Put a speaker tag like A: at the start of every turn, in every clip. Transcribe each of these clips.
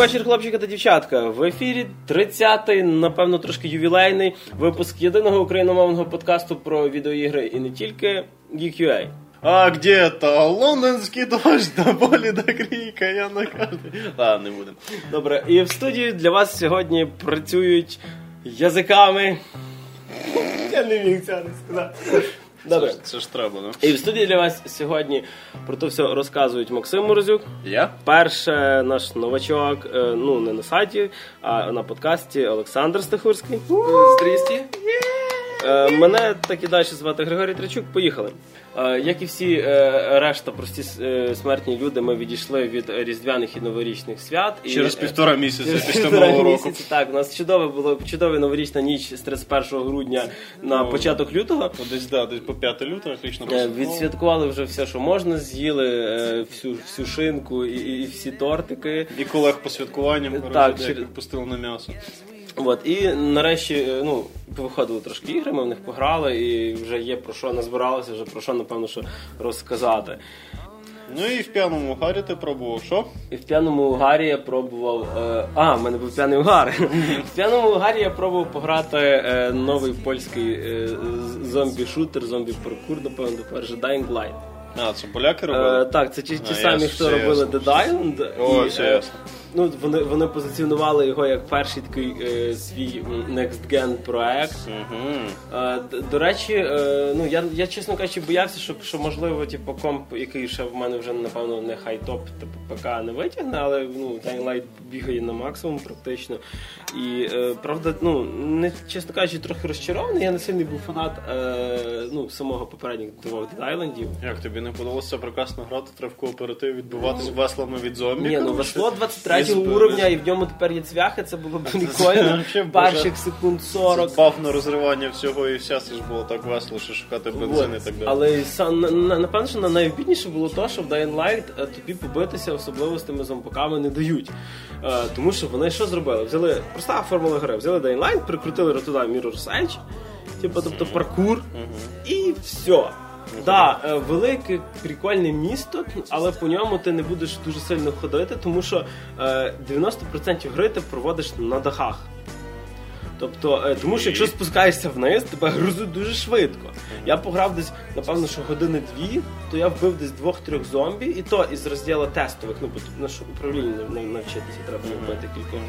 A: Добрий вечір, хлопчики та дівчатка. В ефірі 30-й, напевно, трошки ювілейний випуск єдиного україномовного подкасту про відеоігри і не тільки GeekUA.
B: А где-то лондонський дощ до болі до кріка, я на каждый... Ладно, не будемо.
A: Добре, і в студії для вас сьогодні працюють язиками. Я не міг цього не сказати. Добре.
B: Це, ж- це ж треба, ну.
A: І в студії для вас сьогодні про то все розказують Максим Морозюк.
B: Я?
A: Перше наш новачок, е, ну не на сайті, а на подкасті Олександр Стахурський.
C: Здрісті.
A: Е, Мене так і далі звати Григорій Тричук. Поїхали. Е, Як і всі е, решта прості е, смертні люди, ми відійшли від різдвяних і новорічних свят.
B: Через
A: е,
B: півтора місяця
A: Через
B: після
A: півтора
B: Нового року.
A: місяці, так, у нас чудове було чудова новорічна ніч з 31 грудня на
B: Ну,
A: початок лютого.
B: Десь, да, десь по 5 лютого, отлично.
A: Е, Відсвяткували вже все, що можна, з'їли е, всю, всю шинку і, і всі тортики.
B: І колег по святкуванням,
A: Так, через-
B: як пустили на м'ясо.
A: От, і нарешті е, ну, виходили трошки ігри, ми в них пограли, і вже є про що назбиралося, вже про що, напевно, що розказати.
B: Ну і в п'яному гарі ти пробував, що?
A: І в п'яному угарі я пробував. Е, а, в мене був п'яний угар. В п'яному угарі я пробував пограти е, новий польський е, зомбі-шутер, зомбі-паркур, напевно, перше Dying Light.
B: А, це поляки
A: Е,
B: робили?
A: так, це ті, ті
B: А,
A: самі,
B: все
A: робили. Dead Island.
B: О,
A: і,
B: все
A: е,
B: ясно.
A: Ну, вони, вони позиціонували його як перший такий е, свій Next Gen проект.
B: Угу.
A: Е, До речі, е, ну я, я чесно кажучи, боявся, що, що можливо, типу, комп, який ще в мене вже напевно не хай-топ, типу ПК не витягне, але ну Dying Light бігає на максимум практично. І е, правда, ну не чесно кажучи, трохи розчарований. Я не сильний був фанат е, ну, самого попередніх двох Islandів.
B: Як тобі не подалося прекрасно грати, треба в кооператив відбиватись веслами від зомбі?
A: Ні, ну весло 23
B: Із-
A: уровня, і в ньому тепер є цвяхи, це було б прикольно. Перших секунд 40.
B: Баф на розривання всього і вся, це ж було так весело, що шукати бензин і так далі.
A: Але напевно, що на- найобідніше було то, що в Dying Light е, тобі побитися, особливо з тими зомбаками, не дають. Е, тому що вони що зробили? Взяли проста формула гри, взяли Dying Light, прикрутили туди Mirror's Edge, типу, тобто паркур, і все. Так, да, велике прикольне місто, але по ньому ти не будеш дуже сильно ходити, тому що е, 90% гри ти проводиш на дахах. Тобто, е, тому що якщо спускаєшся вниз, тебе грузуть дуже швидко. Я пограв десь, напевно, що години-дві, то я вбив десь двох-трьох зомбі, і то із розділу тестових, ну бо тут на що управління навчитися, треба вбити кілька.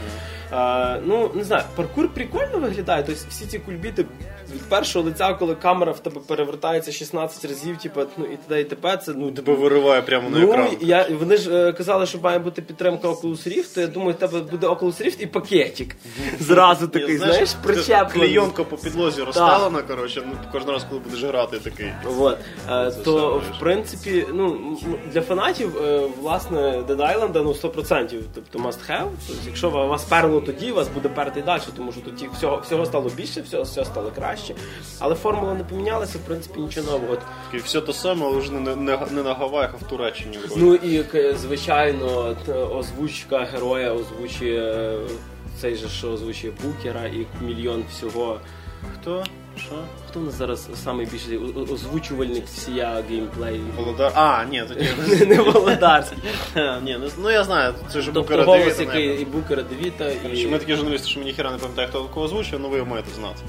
A: А, ну, не знаю, паркур прикольно виглядає. Тобто всі ці кульбіти від першого лиця, коли камера в тебе перевертається 16 разів, типу, ну і т.д. і т.п. Це ну
B: Тебе вириває прямо на
A: Ну,
B: екран.
A: я, вони ж е, казали, що має бути підтримка Oculus Rift, то я думаю, в тебе буде Oculus Rift і пакетик. Зразу такий, знаєш, причеплений.
B: Клейонка по підлозі розставлена, коротше, ну кожен раз, коли будеш грати, такий.
A: Вот. Е, то, в принципі, ну, для фанатів, е, власне, Dead Island, ну, 100%, тобто must have. Тобто, якщо вас перло тоді, вас буде перти і далі, тому що тоді всього, всього стало більше, всього, всього стало краще. Але формула не помінялася, в принципі, нічого нового.
B: Такий, все те саме, але вже не, не, не на Гаваях, а в Туреччині.
A: Ну і звичайно, озвучка героя озвучує е, цей же, що озвучує Букера і мільйон всього.
B: Хто? Що?
A: Хто у нас зараз найбільший озвучувальник всія геймплею?
B: Володар. А, ні, тоді.
A: Не Володарський.
B: Ні, ну, ну я знаю, це ж
A: Тобто
B: Букера
A: голос,
B: Девіта,
A: який і Букера Девіта,
B: Ми такі журналісти, що ми ніхера не пам'ятаємо, хто кого озвучує, але ви його маєте знати.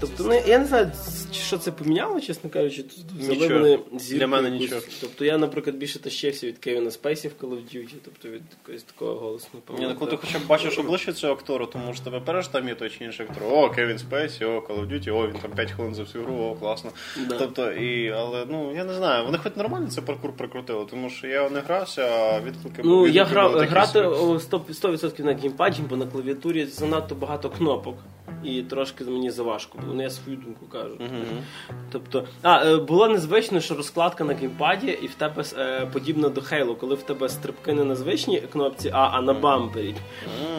A: Тобто, ну, я не знаю, що це поміняло, чесно кажучи. Тут
B: Нічого.
A: вони
B: Для мене нічого.
A: Тобто я, наприклад, більше тащився від Кевіна Спейсі в Call of Duty, тобто від якогось такого голосу. не
B: Ні, ну коли ти
A: пам'ятаю.
B: хоча б бачиш обличчя цього актора, тому що тебе перш там є той чи інший актор. О, Кевін Спейсі, о, Call of Duty, о, він там 5 хвилин за всю гру, о, класно.
A: Да.
B: Тобто, і, але ну я не знаю, вони хоч нормально цей паркур прикрутили, тому що я не грався, а відклики
A: Ну,
B: відгуки
A: я грав, грати 100%, 100% на геймпаді, бо на клавіатурі занадто багато кнопок. І трошки мені заважко було. Ну, я свою думку кажу. Тобто, а, е, було незвично, що розкладка на геймпаді, і в тебе е, подібно до Halo, коли в тебе стрибки не на звичній кнопці, а, а на бампері.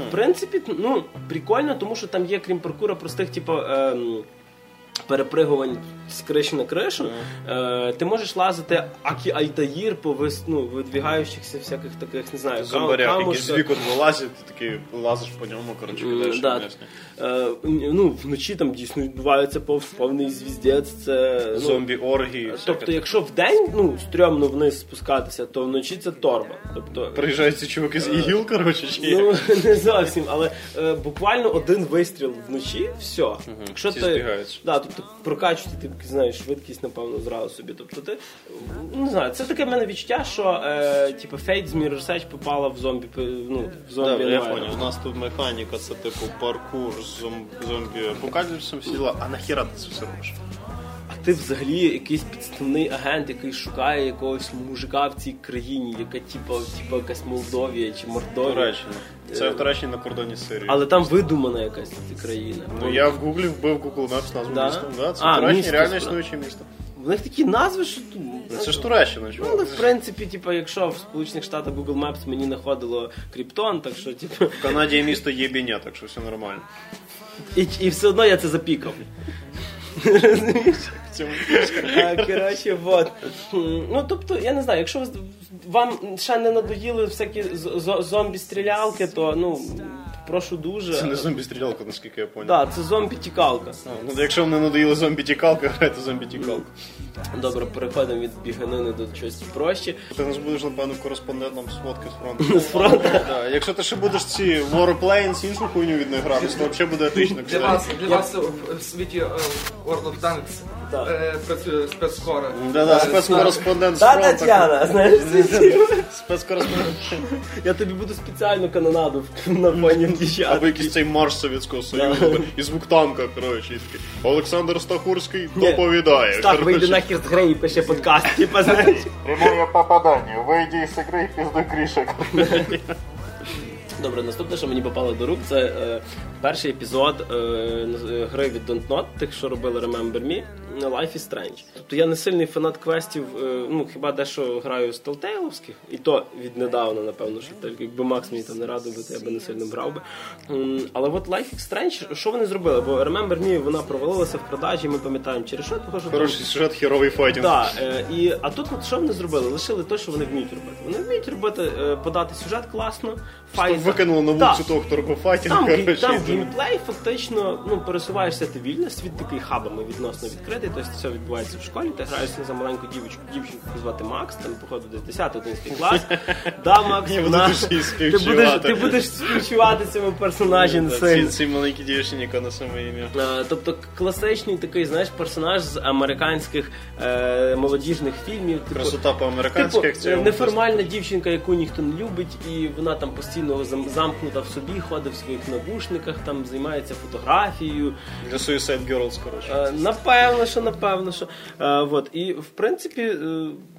A: В принципі, ну, прикольно, тому що там є, крім паркура, простих, типу. ем, перепригувань з криші на кришу, е, ти можеш лазити акі Альтаїр по вис, ну, видвігаючихся всяких таких, не знаю,
B: Зомбарях, які з
A: камушках.
B: вікон вилазять, ти такий лазиш по ньому, коротше,
A: М,
B: кидаєш
A: да. Е, ну, вночі там дійсно відбувається пов- повний звіздець. Це, ну,
B: Зомбі оргії.
A: Тобто, якщо вдень ну, стрьомно вниз спускатися, то вночі це торба. Тобто,
B: Приїжджають ці чуваки з ігіл, коротше, чи як?
A: ну не зовсім, але е, буквально один вистріл вночі, все. Якщо
B: всі
A: ти
B: збігаються.
A: да, тобто прокачувати, ти знаєш, швидкість, напевно, зразу собі. Тобто ти не знаю, це таке в мене відчуття, що е, типу Fate з Mirror's Edge попала в зомбі, ну, в зомбі.
B: Да, я понял. У нас тут механіка, це типу паркур з зомбі апокаліпсом сіла. А нахіра ти це все робиш?
A: Ти взагалі якийсь підставний агент, який шукає якогось мужика в цій країні, яка типу, типу якась Молдовія чи Мордовія.
B: Туреччина. Це в Туреччині на кордоні з Сирією.
A: Але там видумана якась ця країна.
B: Ну я в гуглі вбив Google Maps назву
A: Да?
B: міста. Да, це
A: А,
B: в Туреччині
A: місто,
B: реально існуюче місто.
A: В них такі назви, що тут.
B: Ну, Це ж Туреччина,
A: Ну, але в принципі, типу, якщо в Сполучених Штатах Google Maps мені знаходило Кріптон, так що, типу,
B: В Канаді є місто Єбіня, так що все нормально.
A: і, і все одно я це запікав.
B: В
A: Коротше, вот. Ну, тобто, я не знаю, якщо вам ще не надоїли всякі зомбі-стрілялки, то ну прошу дуже.
B: Це не зомбі-стрілялка, наскільки я понял.
A: Так, це зомбі-тікалка.
B: Ну, якщо вам не надоїли зомбі-тікалка, грайте зомбі-тікалку.
A: Добре, переходимо від біганини до чогось проще.
B: Ти нас будеш, напевно, кореспондентом з фотки з фронту.
A: З фронту.
B: Да, Якщо ти ще будеш ці Warplanes, іншу хуйню від них грати, то взагалі буде отлично.
C: Для вас, для вас в- в світі е, World of Tanks Е, спецскора.
B: Да-да, спецкореспондент з фронту.
A: Тетяна, знаєш,
B: Спецкореспондент.
A: я тобі буду спеціальну канонаду на фоні включати.
B: Або якийсь цей марш Совєтського Союзу, і звук танка, коротше. Олександр Стахурський доповідає.
A: Так, вийде
B: коротше.
A: нахер з гри і пише подкаст, типа, знаєш.
B: Прямое попадание. Выйди из игры и пиздуй кришек.
A: Добре, наступне, що мені попало до рук, це е, перший епізод е, гри від Don't Not, тих, що робили Remember Me, Life is Strange. Тобто я не сильний фанат квестів, е, ну хіба дещо граю з Telltale-овських, і то віднедавна, напевно, що так, якби Макс мені там не радив, би, то я би не сильно грав би. Але от Life is Strange, що вони зробили? Бо Remember Me, вона провалилася в продажі, ми пам'ятаємо через що, тому що там-
B: Хороший сюжет, херовий файтинг.
A: так, е, і, а тут от що вони зробили? Лишили те, що вони вміють робити. Вони вміють робити, е, подати сюжет класно, файт.
B: Викинули на
A: Так.
B: вулицю того, хто робив
A: Там,
B: коротше.
A: там геймплей фактично ну, пересуваєшся ти вільно, світ такий хабами відносно відкритий, тобто все відбувається в школі, ти граєш за маленьку дівчинку, дівчинку звати Макс, там, походу, десь 10-11 клас. Да, Макс, вона- ти будеш, ти будеш співчувати цьому персонажі
B: Ці,
A: сильно.
B: ці маленькі дівчині, яка на саме ім'я.
A: Е, Тобто класичний такий, знаєш, персонаж з американських е, молодіжних фільмів. Типу,
B: Красота по-американськи,
A: Типу, неформальна дівчинка, яку ніхто не любить, і вона там постійно зам- замкнута в собі, ходить в своїх навушниках, там займається фотографією.
B: Для Suicide Girls, коротше.
A: Е, Напевно, що напевно, що е, вот. і в принципі, е,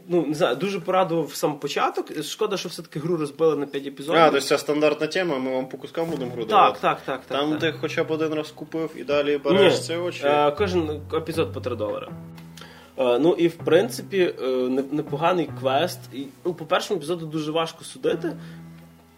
A: ну не знаю, дуже порадував сам початок. Шкода, що все-таки гру розбили на 5 епізодів.
B: А, то ця стандартна тема, ми вам по кускам будемо гру
A: так,
B: давати.
A: так, так, так.
B: Там
A: так.
B: ти хоча б один раз купив і далі береш це очі.
A: Е, кожен епізод по 3 долари. Е, ну і в принципі е, непоганий квест. І, ну, по першому епізоду дуже важко судити.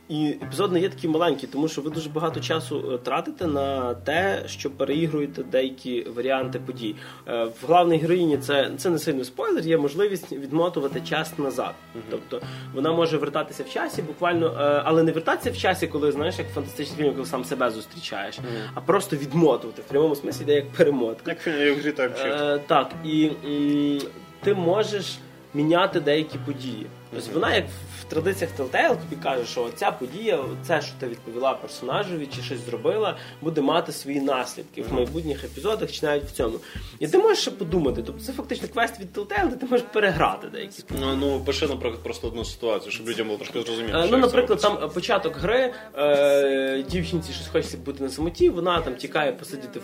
A: І епізод не є такий маленький, тому що ви дуже багато часу е, тратите на те, що переігруєте деякі варіанти подій. Е, В главній героїні це, це не сильно спойлер, є можливість відмотувати час назад. Тобто вона може вертатися в часі, буквально, е, але не вертатися в часі, коли знаєш, як фантастичний фільм, коли сам себе зустрічаєш, а просто відмотувати. В прямому смислі йде як перемотка.
B: Як фільм, як в грі, так вчить.
A: Е, так, і м, ти можеш міняти деякі події. Тобто вона, як традиціях Telltale, тобі каже, що ця подія, це, що ти відповіла персонажеві чи щось зробила, буде мати свої наслідки в майбутніх епізодах чи навіть в цьому. І ти можеш ще подумати. Тобто це фактично квест від Telltale, де ти можеш переграти деякі
B: Ну, ну, пиши, наприклад, просто одну ситуацію, щоб людям було трошки зрозуміло.
A: Е, Ну, наприклад, там початок гри, е, дівчинці щось хочеться бути на самоті, вона там тікає посидіти в,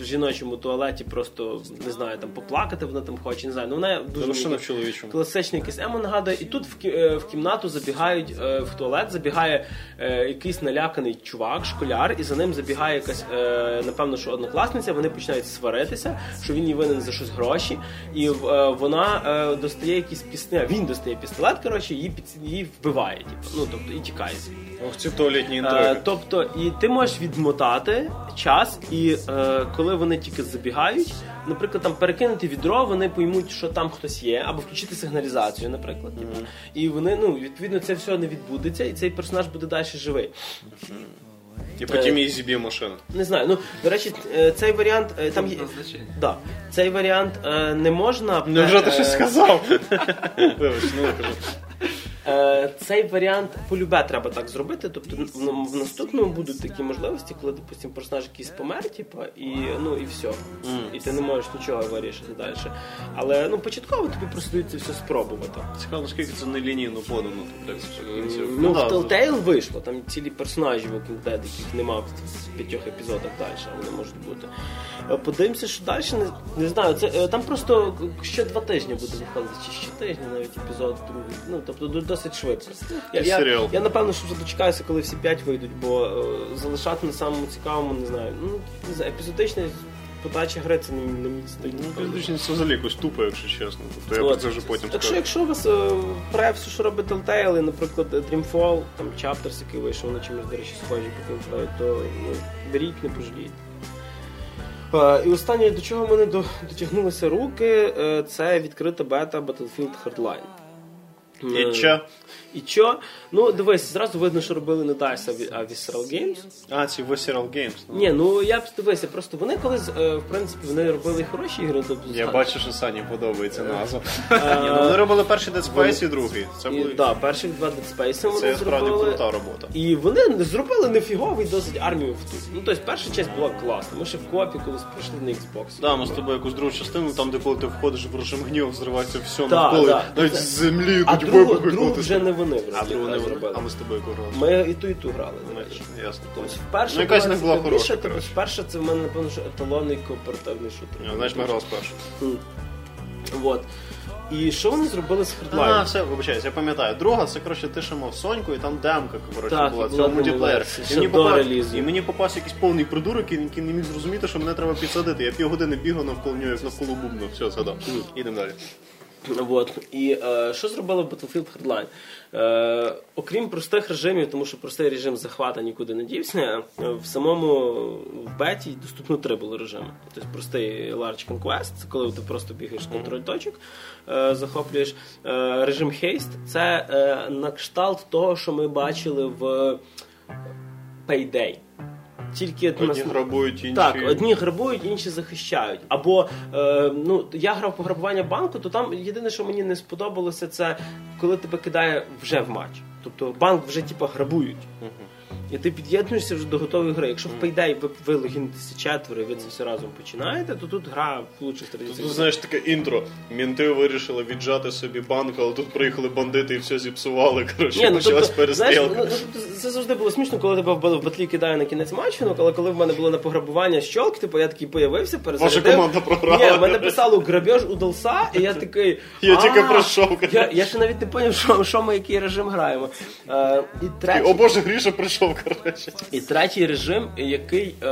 A: в жіночому туалеті, просто не знаю, там поплакати вона там хоче, не знаю. Ну вона дуже мені
B: в чоловічому.
A: класичний якийсь емо нагадує. І тут в, е, в кімнату забігають е, в туалет, забігає е, якийсь наляканий чувак, школяр, і за ним забігає якась, е, напевно, що однокласниця. Вони починають сваритися, що він їй винен за щось гроші, і е, вона е, достає якісь пістолет. Він достає пістолет, коротше, її під її вбиває, типу. Ну тобто і тікає звідти.
B: Ох, ці туалетні
A: Е,
B: інтриги.
A: тобто, і ти можеш відмотати час, і е, коли вони тільки забігають, наприклад, там перекинути відро, вони поймуть, що там хтось є, або включити сигналізацію, наприклад. типу. І вони, ну, відповідно, це все не відбудеться, і цей персонаж буде далі живий.
B: І потім їй зіб'є машину.
A: Не знаю. Ну, до речі, е, цей варіант е, там є. Да, цей варіант е, не можна.
B: Невже ти
A: е,
B: щось сказав? Вибач, ну кажу.
A: Е, цей варіант полюбе треба так зробити. Тобто в, в наступному будуть такі можливості, коли, допустим, персонаж якийсь помер, типа, і ну і все. І ти не можеш нічого вирішити далі. Але ну початково тобі просто дають це все спробувати.
B: Цікаво, наскільки це не лінійно подано. в принципі.
A: Ну, в Telltale вийшло, там цілі персонажі Walking Dead, яких нема в п'ятьох епізодах далі, вони можуть бути. Е, Подивимося, що далі, не, не знаю, це е, там просто ще два тижні буде виходити, чи ще тижні навіть епізод другий. Ну, тобто до- досить швидко. Я, я, я напевно, що вже дочекаюся, коли всі п'ять вийдуть, бо е, залишати на самому цікавому, не знаю. Ну, не знаю, епізодична подача гри це не, мені.
B: Ну, це взагалі якось тупо, якщо чесно. Тобто я про це вже потім
A: Так що,
B: скажу.
A: якщо у вас е, пре все, що робить Telltale, наприклад, Dreamfall, там Chapters, який вийшов на чимось, до речі, схожі по геймплею, то ну, беріть, не пожалієте. Е, і останнє, до чого мене дотягнулися руки, е, це відкрита бета Battlefield Hardline. Е,
B: І що?
A: І що? Ну, дивись, зразу видно, що робили не DICE, а Visceral Games.
B: А, ці Visceral Games. ну.
A: Ні, ну я б дивися, просто вони колись, е, в принципі, вони робили хороші ігри. Тобто,
B: Я бачу, що Сані подобається назва. Ні, ну вони робили перший Dead Space і другий. Це були
A: да, перших два Dead Space вони
B: це справді
A: зробили.
B: крута робота.
A: І вони зробили нефіговий досить армію в тут. Ну, тобто, перша часть була класна. Ми ще в копі колись пройшли на Xbox.
B: Да, ми з тобою якусь другу частину, там, де коли ти входиш в режим гнів, зривається все навколо,
A: да.
B: навіть з землі
A: А другу, другу вже не вони
B: А другу не вони.
A: зробили.
B: А ми з тобою грали.
A: Ми і ту, і ту грали.
B: Ясно.
A: Тобто,
B: Ну, якась
A: була
B: не була хороша,
A: тобто, перша це в мене, напевно, що еталонний кооперативний шутер.
B: Ні, Знаєш, ми грали спершу.
A: Вот. І що вони зробили з
B: А, все, вибачаюсь, я пам'ятаю. Друга, це коротше, ти ще Соньку, і там демка, коротше,
A: Так,
B: була
A: була
B: цього мультиплеєр. І мені попав, і мені попався якийсь повний придурок, який не міг зрозуміти, що мене треба підсадити. Я півгодини бігав навколо нього, як навколо бубну. Все, згадав. Ідемо далі.
A: Вот. І е, що зробили Battlefield Hardline? Е, окрім простих режимів, тому що простий режим захвата нікуди не дівся, е, в самому в беті доступно три були режими. Тобто простий Large Conquest, це коли ти просто бігаєш контроль точок, е, захоплюєш. Е, режим Haste це е, на кшталт того, що ми бачили в Payday. Тільки
B: Одні
A: нас-
B: грабують, інші.
A: так, одні грабують, інші захищають. Або е, ну я грав пограбування банку, то там єдине, що мені не сподобалося, це коли тебе кидає вже в матч. Тобто банк вже типу, грабують. І ти під'єднуєшся вже до готової гри. Якщо в Payday ви, ви логінитеся четверо і ви це все разом починаєте, то тут гра в лучших
B: Тут, знаєш, таке інтро. Мінти вирішили віджати собі банк, але тут приїхали бандити і все зіпсували. Коротше,
A: ну,
B: почалась
A: тобто, знаєш,
B: перестрілка.
A: ну, тобто, це завжди було смішно, коли тебе в батлі кидає на кінець матчу, ну, але коли в мене було на пограбування щолк, типу я такий появився, перезарядив.
B: Ваша команда програла.
A: Ні, в мене писало грабеж удався, і я такий.
B: Я тільки пройшов,
A: Я, я ще навіть не зрозумів, що, що ми який режим граємо. Е, І, третій,
B: О боже, Гріша прийшов, коротше.
A: і третій режим, який е,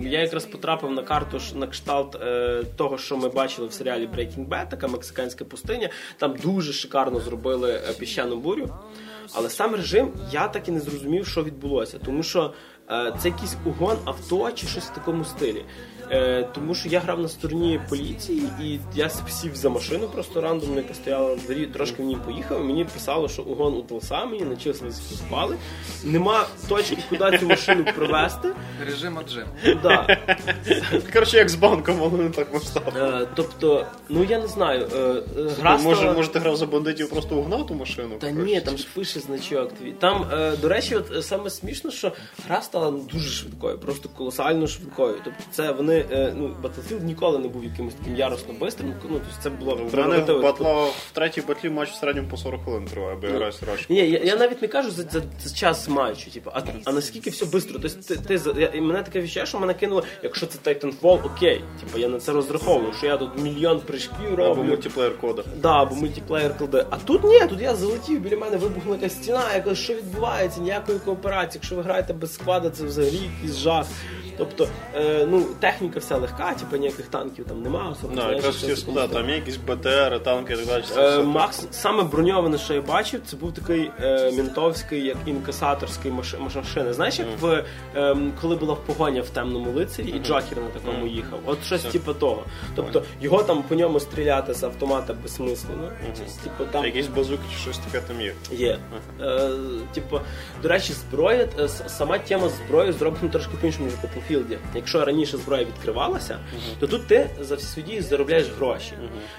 A: я якраз потрапив на карту на кшталт е, того, що ми бачили в серіалі Breaking Bad, така мексиканська пустиня. Там дуже шикарно зробили е, піщану бурю. Але сам режим я так і не зрозумів, що відбулося, тому що е, це якийсь угон авто чи щось в такому стилі. Е, тому що я грав на стороні поліції, і я сів за машину просто рандомно, яка стояла на дворі, трошки в ній поїхав. Мені писало, що угон удався, мені начислилися спали. Нема точки, куди цю машину провести.
C: Режим отжим.
A: Да.
B: Коротше, як з банком, але не так масштабно.
A: Е, тобто, ну я не знаю, е, е, гра стала-
B: може, ти грав за бандитів, просто угнав ту машину?
A: Та
B: коротше?
A: ні, там ж пише значок твій. Там, е, до речі, от е, саме смішно, що гра стала дуже швидкою, просто колосально швидкою. Тобто, це вони, е, ну, Battlefield ніколи не був якимось таким яросно бистрим. Ну, тобто це було
B: В мене батла в третій батлі матч в середньому по 40 хвилин триває, бо я граю срачку.
A: Ні, я, я навіть не кажу за, за, за час матчу, типу, а, а наскільки все швидко. Тобто, ти, ти, я, мене таке відчуття, що мене кинуло, якщо це Titanfall, окей. Типу, я на це розраховую, що я тут мільйон прыжків роблю.
B: Або мультиплеєр кода.
A: Да, або мультиплеєр кладе. А тут ні, тут я залетів, біля мене вибухнула якась стіна, якась що відбувається, ніякої кооперації. Якщо ви граєте без складу, це взагалі якийсь жах. Тобто, е, ну, техніка вся легка, типу ніяких танків там немає, особливо.
B: Да,
A: знаєш,
B: якраз
A: в такому
B: сказати, там є якісь БТР, танки і так далі.
A: Е,
B: все.
A: Макс саме броньоване, що я бачив, це був такий е, мінтовський, як інкасаторський маш- машина. Знаєш, як в ем, коли була погоня в темному лицарі, і Джокер на такому їхав. От щось типу того. Тобто його там по ньому стріляти з автомата безсмислено. Типу там
B: Якісь базуки чи щось таке там є.
A: Є. Е, типу, до речі, зброя, е, сама тема зброї зроблена трошки по-іншому, ніж в Battlefield. Якщо раніше зброя відкривалася, то тут ти за всі свої дії заробляєш гроші.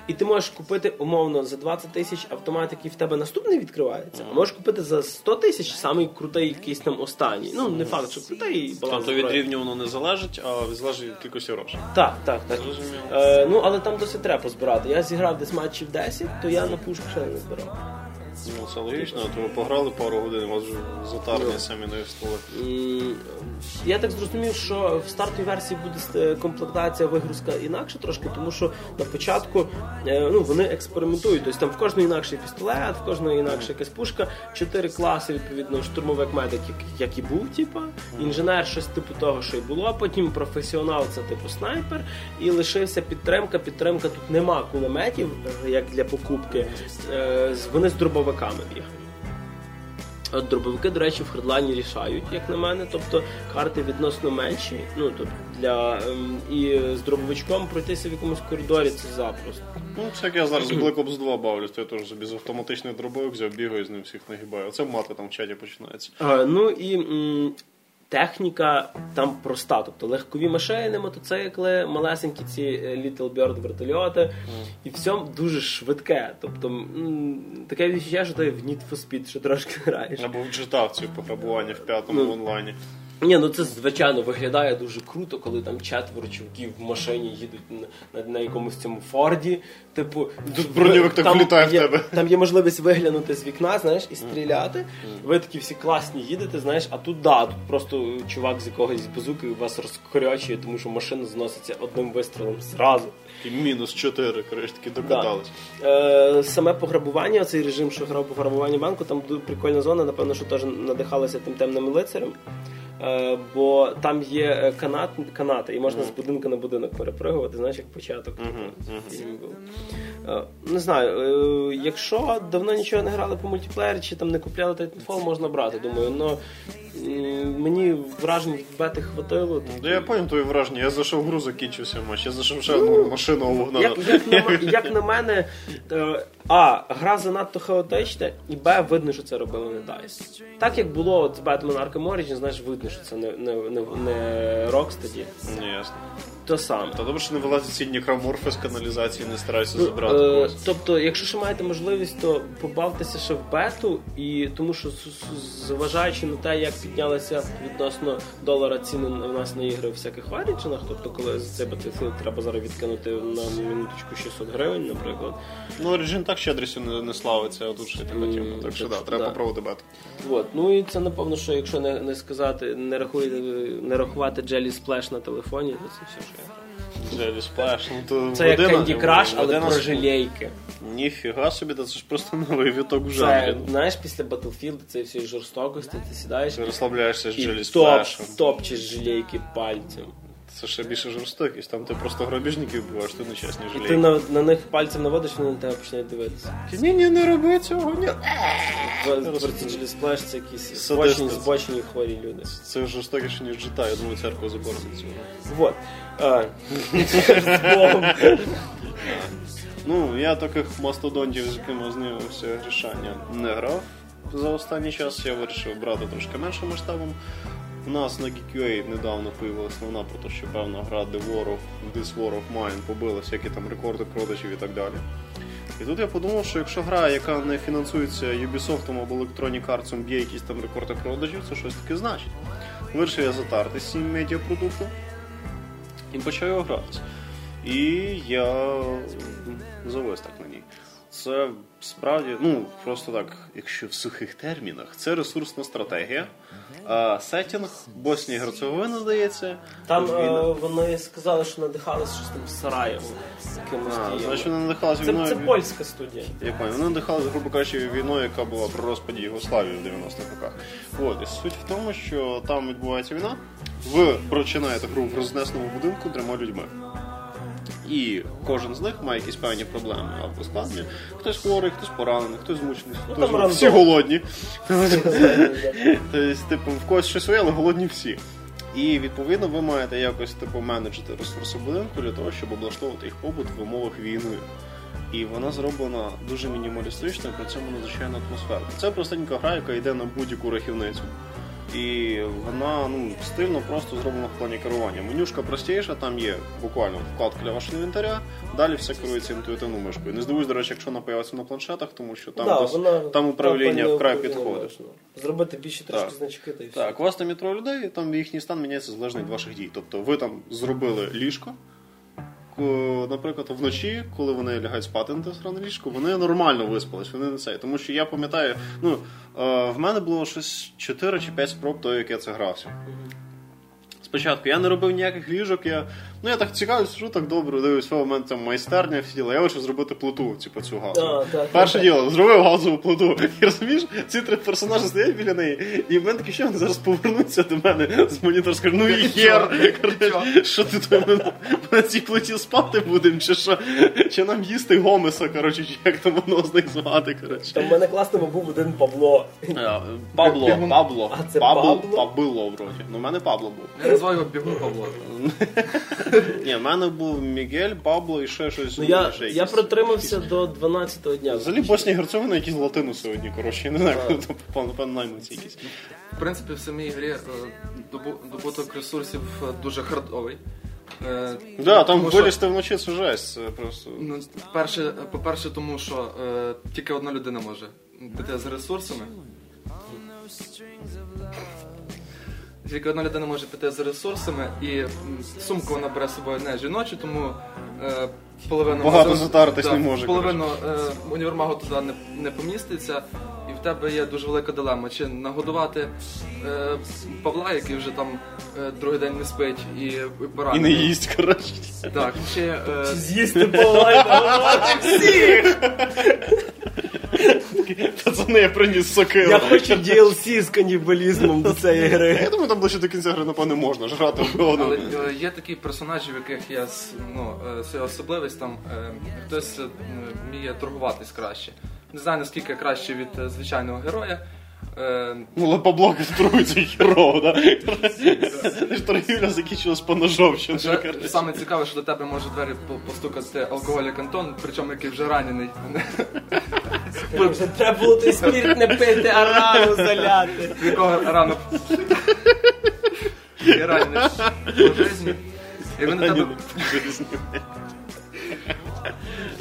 A: І ти можеш купити умовно за 20 тисяч автомат, який в тебе наступний відкривається, а можеш купити за 100 тисяч самий крутий якийсь там останній. Ну, не факт, що крутий баланс.
B: Тобто від рівня воно не залежить, а залежить від кількості грошей.
A: Так, так, так. Е, ну, але там досить треба позбирати. Я зіграв десь матчів 10, то я на пушку ще не збирав.
B: Ну, це логічно, то ви пограли пару годин, у вас вже затарні самі не столи.
A: М, Я так зрозумів, що в стартовій версії буде е, комплектація вигрузка інакше трошки, тому що на початку е, ну, вони експериментують. Тобто там в кожного інакший пістолет, в кожного інакша якась пушка, чотири класи, відповідно, штурмовик медик, як, як і був, типу, інженер, щось типу того, що і було. Потім професіонал, це типу снайпер, і лишився підтримка. Підтримка тут нема кулеметів, е, як для покупки. Е, з- Вони з дробовиками бігають. От дробовики, до речі, в Хардлайні рішають, як на мене. Тобто карти відносно менші. Ну тобто для ем, і з дробовичком пройтися в якомусь коридорі це запросто.
B: Ну, це як я зараз в Black Ops 2 бавлюсь, то я теж собі з автоматичних дробовик взяв, бігаю з ним всіх нагибаю. Оце мати там в чаті починається.
A: А, ну і м, техніка там проста. Тобто легкові машини, мотоцикли, малесенькі ці е, Little Bird вертольоти, і все дуже швидке. Тобто таке відчуття, що ти в Need for Speed ще трошки граєш.
B: Або в GTA ці пограбування в п'ятому
A: Ну.
B: онлайні.
A: Ні, ну це звичайно виглядає дуже круто, коли там четверо чуваків в машині їдуть на, на, на якомусь цьому Форді. Типу,
B: броньовик так влітає в тебе.
A: Там є можливість виглянути з вікна, знаєш, і стріляти. Ви такі всі класні їдете, знаєш, а тут да, тут просто чувак з якогось базуки вас розкорячує, тому що машина зноситься одним вистрілом зразу.
B: І мінус 4, коротше, таки докатались.
A: Е, саме пограбування, цей режим, що грав пограбування банку, там прикольна зона, напевно, що теж надихалася тим темним лицарем. Е, бо там є е, канат, канати, і можна з будинку на будинок перепригувати, знаєш, як початок фільму був. Е, не знаю, е, якщо давно нічого не грали по мультиплеєрі, чи там не купляли Titanfall, можна брати. Думаю, ну м, мені вражень від бети хватило.
B: Ну, я поняв твої враження. Я зайшов в гру, закінчився матч. Я зайшов ще одну машину угнав.
A: Як, як, на, як на мене, е, А, гра занадто хаотична, і Б, видно, що це робили не DICE. Так як було от з Batman Arkham Origins, знаєш, видно, що це не, не, не, не Rocksteady.
B: Не ясно.
A: То саме.
B: Та добре, що не вилазять ці некроморфи з каналізації, не стараються
A: Ну,
B: забрати
A: е, тобто, якщо ще маєте можливість, то побавтеся ще в бету, і тому що зважаючи на те, як піднялися відносно долара ціни у нас на ігри в всяких варічинах, тобто коли за цей Battlefield треба зараз відкинути на минуточку 600 гривень, наприклад.
B: Ну, Origin так щедрістю не, не славиться, а тут ще така. Так що
A: так
B: да, треба
A: да.
B: попробувати бету.
A: От. Ну і це напевно, що якщо не, не сказати, не рахує, не рахувати Jelly Splash на телефоні, то це все, що я граю.
B: Сплеш. Ну, то
A: Це як
B: година-
A: Candy Crush, але
B: година
A: про
B: з-
A: жалейки.
B: Ніфіга собі, та це ж просто новий віток в
A: Це, знаєш, після Battlefield цієї всієї жорстокості ти сідаєш
B: Ти розслабляєшся з
A: і
B: Jelly
A: топ, топчеш желейки пальцем.
B: Це ще більше жорстокість. Там ти просто грабіжників вбиваєш, ти нечесні
A: І ти на, на них пальцем наводиш, вони на тебе починають дивитися.
B: Ні, ні, не роби цього, ні.
A: Jelly Splash це якісь
B: Садисти.
A: збочені, збочені хворі люди.
B: Це жорстокіше, ніж GTA, я думаю, церкву заборонить цього.
A: Вот. А, з Богом.
B: Ну, я таких мастодонтів, з якими знайомився грішання, не грав за останній час. Я вирішив брати трошки меншим масштабом. У нас на GQA недавно появилась новина про те, що певна гра The War of This War of Mine побила всякі там рекорди продажів і так далі. І тут я подумав, що якщо гра, яка не фінансується Ubisoft або Electronic Arts, б'є якісь там рекорди продажів, це щось таке значить. Вирішив я затерти з цим медіапродуктом і почав його гратися. І я завис так на ній. Це справді, ну просто так, якщо в сухих термінах, це ресурсна стратегія. А сетінг Боснія і Герцеговина, здається.
A: Там е, вони сказали, що надихалися щось там Сараєво. Якимось
B: А,
A: діями.
B: значить, вони надихалися
A: Це,
B: війною.
A: це польська студія.
B: Я пам'ятаю, вони надихалися, грубо кажучи, війною, яка була при розпаді Югославії в 90-х роках. От, і суть в тому, що там відбувається війна, Ви починаєте гру в рознесеному будинку трьома людьми. І кожен з них має якісь певні проблеми або складні. Хтось хворий, хтось поранений, хтось змучений, хтось
A: там
B: всі голодні. Тобто, типу, в когось щось своє, але голодні всі. І відповідно ви маєте якось типу менеджити ресурси будинку для того, щоб облаштовувати їх побут в умовах війни. І вона зроблена дуже мінімалістично, при цьому надзвичайно атмосферно. Це простенька гра, яка йде на будь-яку рахівницю. І вона ну, стильно просто зроблена в плані керування. Менюшка простіша, там є буквально вкладка для вашого інвентаря, далі все керується інтуїтивною мишкою. Не здивуюсь, до речі, якщо вона появиться на планшетах, тому що там,
A: Да,
B: дос-
A: вона-
B: там управління
A: там
B: вкрай підходить.
A: Зробити більше трошки
B: Так.
A: значки та й все.
B: Так, у вас там є троє людей, там їхній стан міняється залежно від ваших дій. Тобто ви там зробили ліжко. Наприклад, вночі, коли вони лягають спати на сране ліжко, вони нормально виспались, вони не цей. Тому що я пам'ятаю, ну е, в мене було щось 4 чи 5 спроб того, як я це грався. Спочатку я не робив ніяких ліжок, я. Ну я так цікавий, сижу так добре, дивлюсь, в момент там майстерня всі діла. Я вирішив зробити плиту, типу цю газову.
A: А, так,
B: Перше
A: так.
B: діло, зробив газову плиту. І розумієш, ці три персонажі стоять біля неї, і в мене таке, що вони зараз повернуться до мене з монітора, скажуть, ну і хер, що ти тут ми на цій плиті спати будемо, чи що? Чи нам їсти гомеса, коротше, чи як там воно з них звати, коротше.
A: Там в мене класному був один Павло.
B: Е, Пабло, Пабло,
A: А це
B: Пабло,
A: Пабло?
B: Вроді. Ну, в мене Пабло був.
C: Я називаю його бігун Павло.
B: Ні, в мене був Мігель, Пабло і ще щось.
A: Ну я,
B: ще
A: я
B: якісь.
A: протримався до 12-го дня.
B: Взагалі Боснія і Герцеговина якісь латину сьогодні, коротше, я не знаю, куди там попав, напевно, найманці якісь.
C: В принципі, в самій грі е, добу- добуток ресурсів е, дуже хардовий. Е,
B: Да, там
C: тому що-
B: вилізти вночі це жесть, це просто.
C: Ну, перше, по-перше, тому що е, тільки одна людина може піти з ресурсами. Тільки одна людина може піти з ресурсами, і сумку вона бере з собою не жіночу, тому е, половину
B: Багато
C: магазин-
B: затаритись не може,
C: Половину е, універмагу туди не, не поміститься, і в тебе є дуже велика дилема. Чи нагодувати е, Павла, який вже там е, другий день не спить, і, і
B: І не
C: поранений.
B: їсть, коротше.
C: Так, чи, е,
A: З'їсти полай, нагодувати всіх!
B: Пацани, я приніс сокиру.
A: Я хочу DLC з канібалізмом до цієї гри.
B: Я думаю, там ближче до кінця гри, напевно, можна жрати
C: Але
B: одну.
C: е, є такі персонажі, в яких с- ну, е, особливість, там е, хтось вміє торгуватись краще. Не знаю наскільки краще від звичайного героя.
B: Ну, але Пабло торгується хірово, да? Торгівля закінчилась по ножовщину.
C: саме цікаве, що до тебе може двері постукати алкоголік Антон, причому який вже ранений.
A: Вже треба було той спірт не пити, а рану заляти.
C: В якого рано Я ранений по житті. І він тебе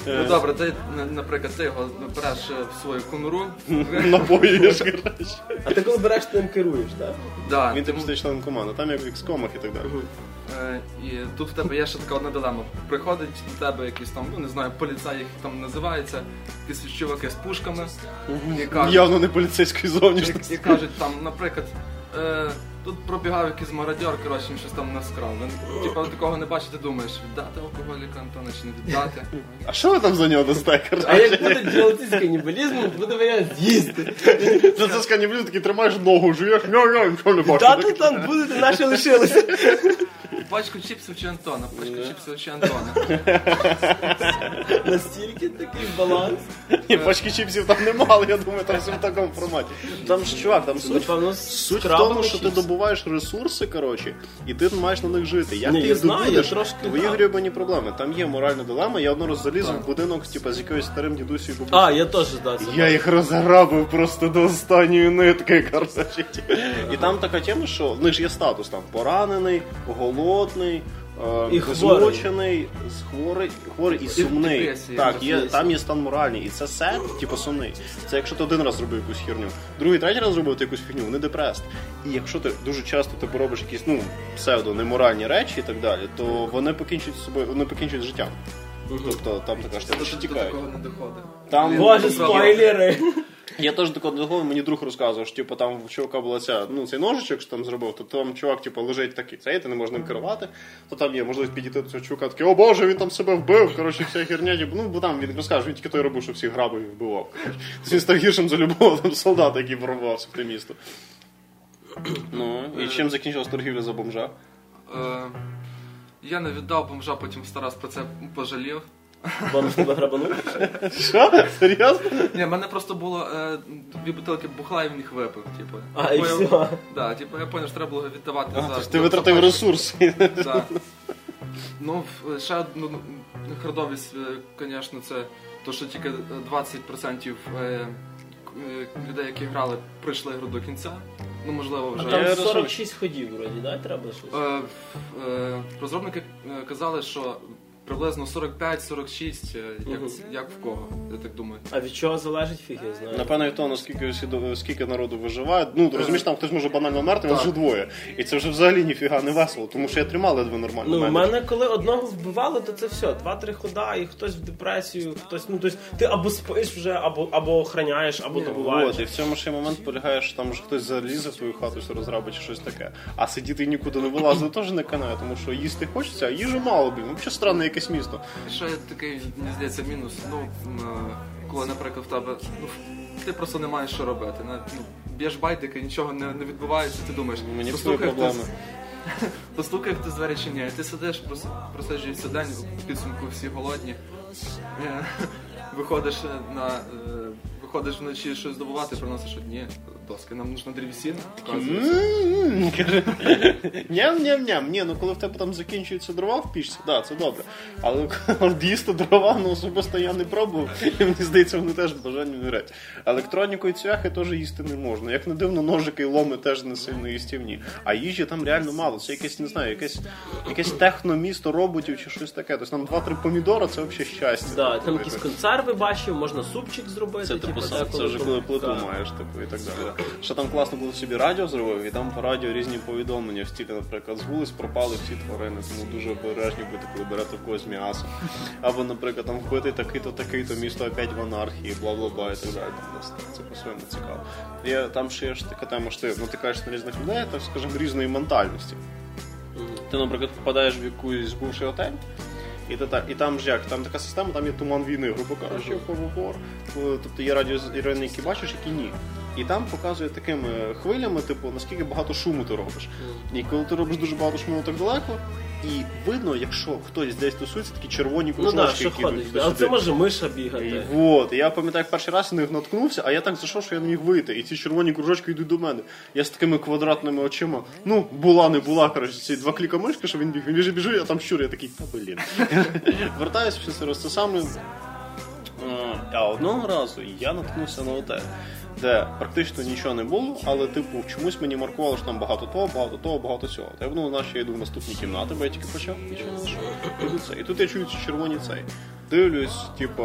C: Ну добре, ти, наприклад, ти його береш е, в свою конуру.
B: Напоїш, коротше.
A: А ти коли береш, ти ним керуєш, так?
C: Да,
B: Він
C: ти
B: типу стає членом команди, там як в XCOM і так далі.
C: Е, І тут в тебе є ще така одна дилема. Приходить до тебе якийсь там, ну не знаю, поліцай їх там називається, якісь чуваки з пушками. І кажуть,
B: Явно не поліцейської
C: і,
B: зовнішності.
C: і кажуть там, наприклад, е, тут пробігав якийсь мародьор, коротше, він щось там наскрав. Він, типа, такого не бачите, ти думаєш, віддати алкоголіка Антона чи не віддати.
B: А що ви там за нього дасте,
A: А
B: коротше?
A: як буде DLC з канібалізмом, буде варіант з'їсти.
B: Це це сканіблю такий тримаєш ногу, жуєш, ня-ня, нічого не бачиш.
A: Дати там будете, наші лишилися.
C: Пачку чіпсів чи Антона, пачку чіпсів чи Антона.
A: Настільки такий баланс.
B: Ні, пачки чіпсів там нема, але я думаю, там все в такому форматі. Там ж чувак, там суть
A: Напевно,
B: Суть в тому, що ти добуваєш ресурси, коротше, і ти маєш на них жити. Як
A: Ні,
B: ти
A: я
B: їх
A: знаю,
B: добудеш,
A: я трошки
B: твої грібані проблеми. Там є моральна дилема. Я одного разу заліз в будинок, типу, з якоюсь старим дідусю і бабусею.
A: А, я теж, да,
B: Я їх розграбив просто до останньої нитки, коротше. І там така тема, що в них ж є статус там поранений, голодний. Е,
A: І хворий.
B: змучений, хворий, хворий і сумний.
C: депресії,
B: Так, є, там є стан моральний. І це сет, типу сумний. Це якщо ти один раз зробив якусь херню, другий, третій раз зробив ти якусь фігню, вони депрест. І якщо ти дуже часто типу, робиш якісь ну, псевдо неморальні речі і так далі, то вони покінчують з собою, вони покінчують життям. Тобто там така штука, що
C: До
B: тікають.
C: такого не доходить.
B: Там
A: Боже, спойлери.
B: я теж такого доходив, мені друг розказував, що типу, там в чувака була ця, ну, цей ножичок, що там зробив, то там чувак типу, лежить такий, цей, ти не можеш ним керувати, то там є можливість підійти до цього чувака, такий, о боже, він там себе вбив, коротше, вся херня, типу, ну, бо там він розкаже, він тільки той робив, що всіх грабив і вбивав. Тобто Він став гіршим за любого там солдата, який ворвався в те місто. Ну, і чим закінчилась торгівля за бомжа?
C: Е, я не віддав бомжа, потім Старас про це пожалів.
A: Бомж тебе грабанув?
B: Що? Серйозно?
C: Ні, в мене просто було е, дві бутилки бухла і він їх випив. Типу.
A: А, і
C: Бо я-
A: все.
C: Да, типу, я зрозумів, що треба було віддавати
B: А,
C: за.
B: тож ти
C: за-
B: витратив
C: за-
B: ресурси.
C: Да. Ну, в- ще одну ну, хардовість, звісно, це то, що тільки 20% е, к- е, людей, які грали, пройшли гру до кінця. Ну, можливо,
A: А
C: вже.
B: Я
A: там
B: розумію.
A: 46 ходів вроді, да? Треба щось?
C: Е, в- е, розробники е, казали, що приблизно 45-46, е, як,
A: Мгм.
C: як в кого, я так думаю.
A: А від чого залежить фіг, я знаю.
B: Напевно, від того, наскільки всі до- скільки народу виживає. Ну, розумієш, там хтось може банально вмерти, нас вже двоє. І це вже взагалі ніфіга не весело, тому що я тримав ледве нормально.
A: Ну, в
B: менеджер.
A: мене коли одного вбивали, то це все. Два-три хода, і хтось в депресію, хтось. Ну, тобто ти або спиш вже, або, або охраняєш, або добуваєш.
B: От, і в цьому ще момент полягає, що там вже хтось залізе в твою хату, все розрабить чи щось таке. А сидіти нікуди не вилазити теж не канає, тому що їсти хочеться, а їжі мало, блін. Взагалі странне якесь місто.
C: Ще такий, мені здається, мінус, ну, коли, наприклад, в тебе, ну, ти просто не маєш що робити. Ну, б'єш байдики, нічого не, не відбувається, ти думаєш,
B: Мені проблеми.
C: хтось, постукає хтось з чи ні. Ти сидиш, прос- просиджуєшся день, в підсумку всі голодні. Е, Виходиш на. е, Виходиш вночі щось добувати, приносиш одні доски. Нам нужна древесина,
B: Ням-ням-ням. Ні, ну коли в тебе там закінчуються дрова в пічці, да, це добре. Але коли їсти дрова, ну особисто я не пробував. І мені здається, вони теж бажання не грать. Електроніку і цвяхи теж їсти не можна. Як не дивно, ножики і ломи теж не сильно їстівні. А їжі там реально мало. Це якесь, не знаю, якесь, якесь техномісто роботів чи щось таке. Тобто там два-три помідора це взагалі щастя.
A: Да, там якісь консерви бачив, можна супчик зробити.
B: Це
A: типу,
B: типу це вже коли плиту маєш, типу, і так далі. Що там класно було собі радіо зробив, і там по радіо різні повідомлення. Стільки, наприклад, з вулиць пропали всі тварини, тому дуже обережні бути, коли берете в когось м'ясо. Або, наприклад, там вбитий такий-то, такий-то місто опять в анархії, бла бла бла і так далі. Це по-своєму цікаво. Є, там ще є ж така тема, що ти натикаєш на різних людей, так скажімо, різної ментальності. Ти, наприклад, попадаєш в якийсь бувший готель. І, так, і там ж як, там така система, там є туман війни, грубо кажучи, хоррор. Тобто є радіоірони, які бачиш, які ні. І там показує такими хвилями, типу, наскільки багато шуму ти робиш. І коли ти робиш дуже багато шуму так далеко, і видно, якщо хтось десь тусується, такі червоні
A: Ну
B: кружочки,
A: так, що
B: які
A: ходить.
B: йдуть
A: А це може миша бігати.
B: вот, і я пам'ятаю, як перший раз на них наткнувся, а я так зайшов, що я не міг вийти. І ці червоні кружочки йдуть до мене. Я з такими квадратними очима. Ну, була, не була. Коротше, ці два кліка мишки, що він біг. Він біжить, біжить, а там щур, я такий, та блін. Вертаюсь все це саме. А одного разу я наткнувся на отель, де практично нічого не було, але типу чомусь мені маркувало, що там багато того, багато того, багато цього. Та я думав, наче я йду в наступні кімнати, бо я тільки почав, нічого не. І тут я чую ці червоні цей. Дивлюсь, типу,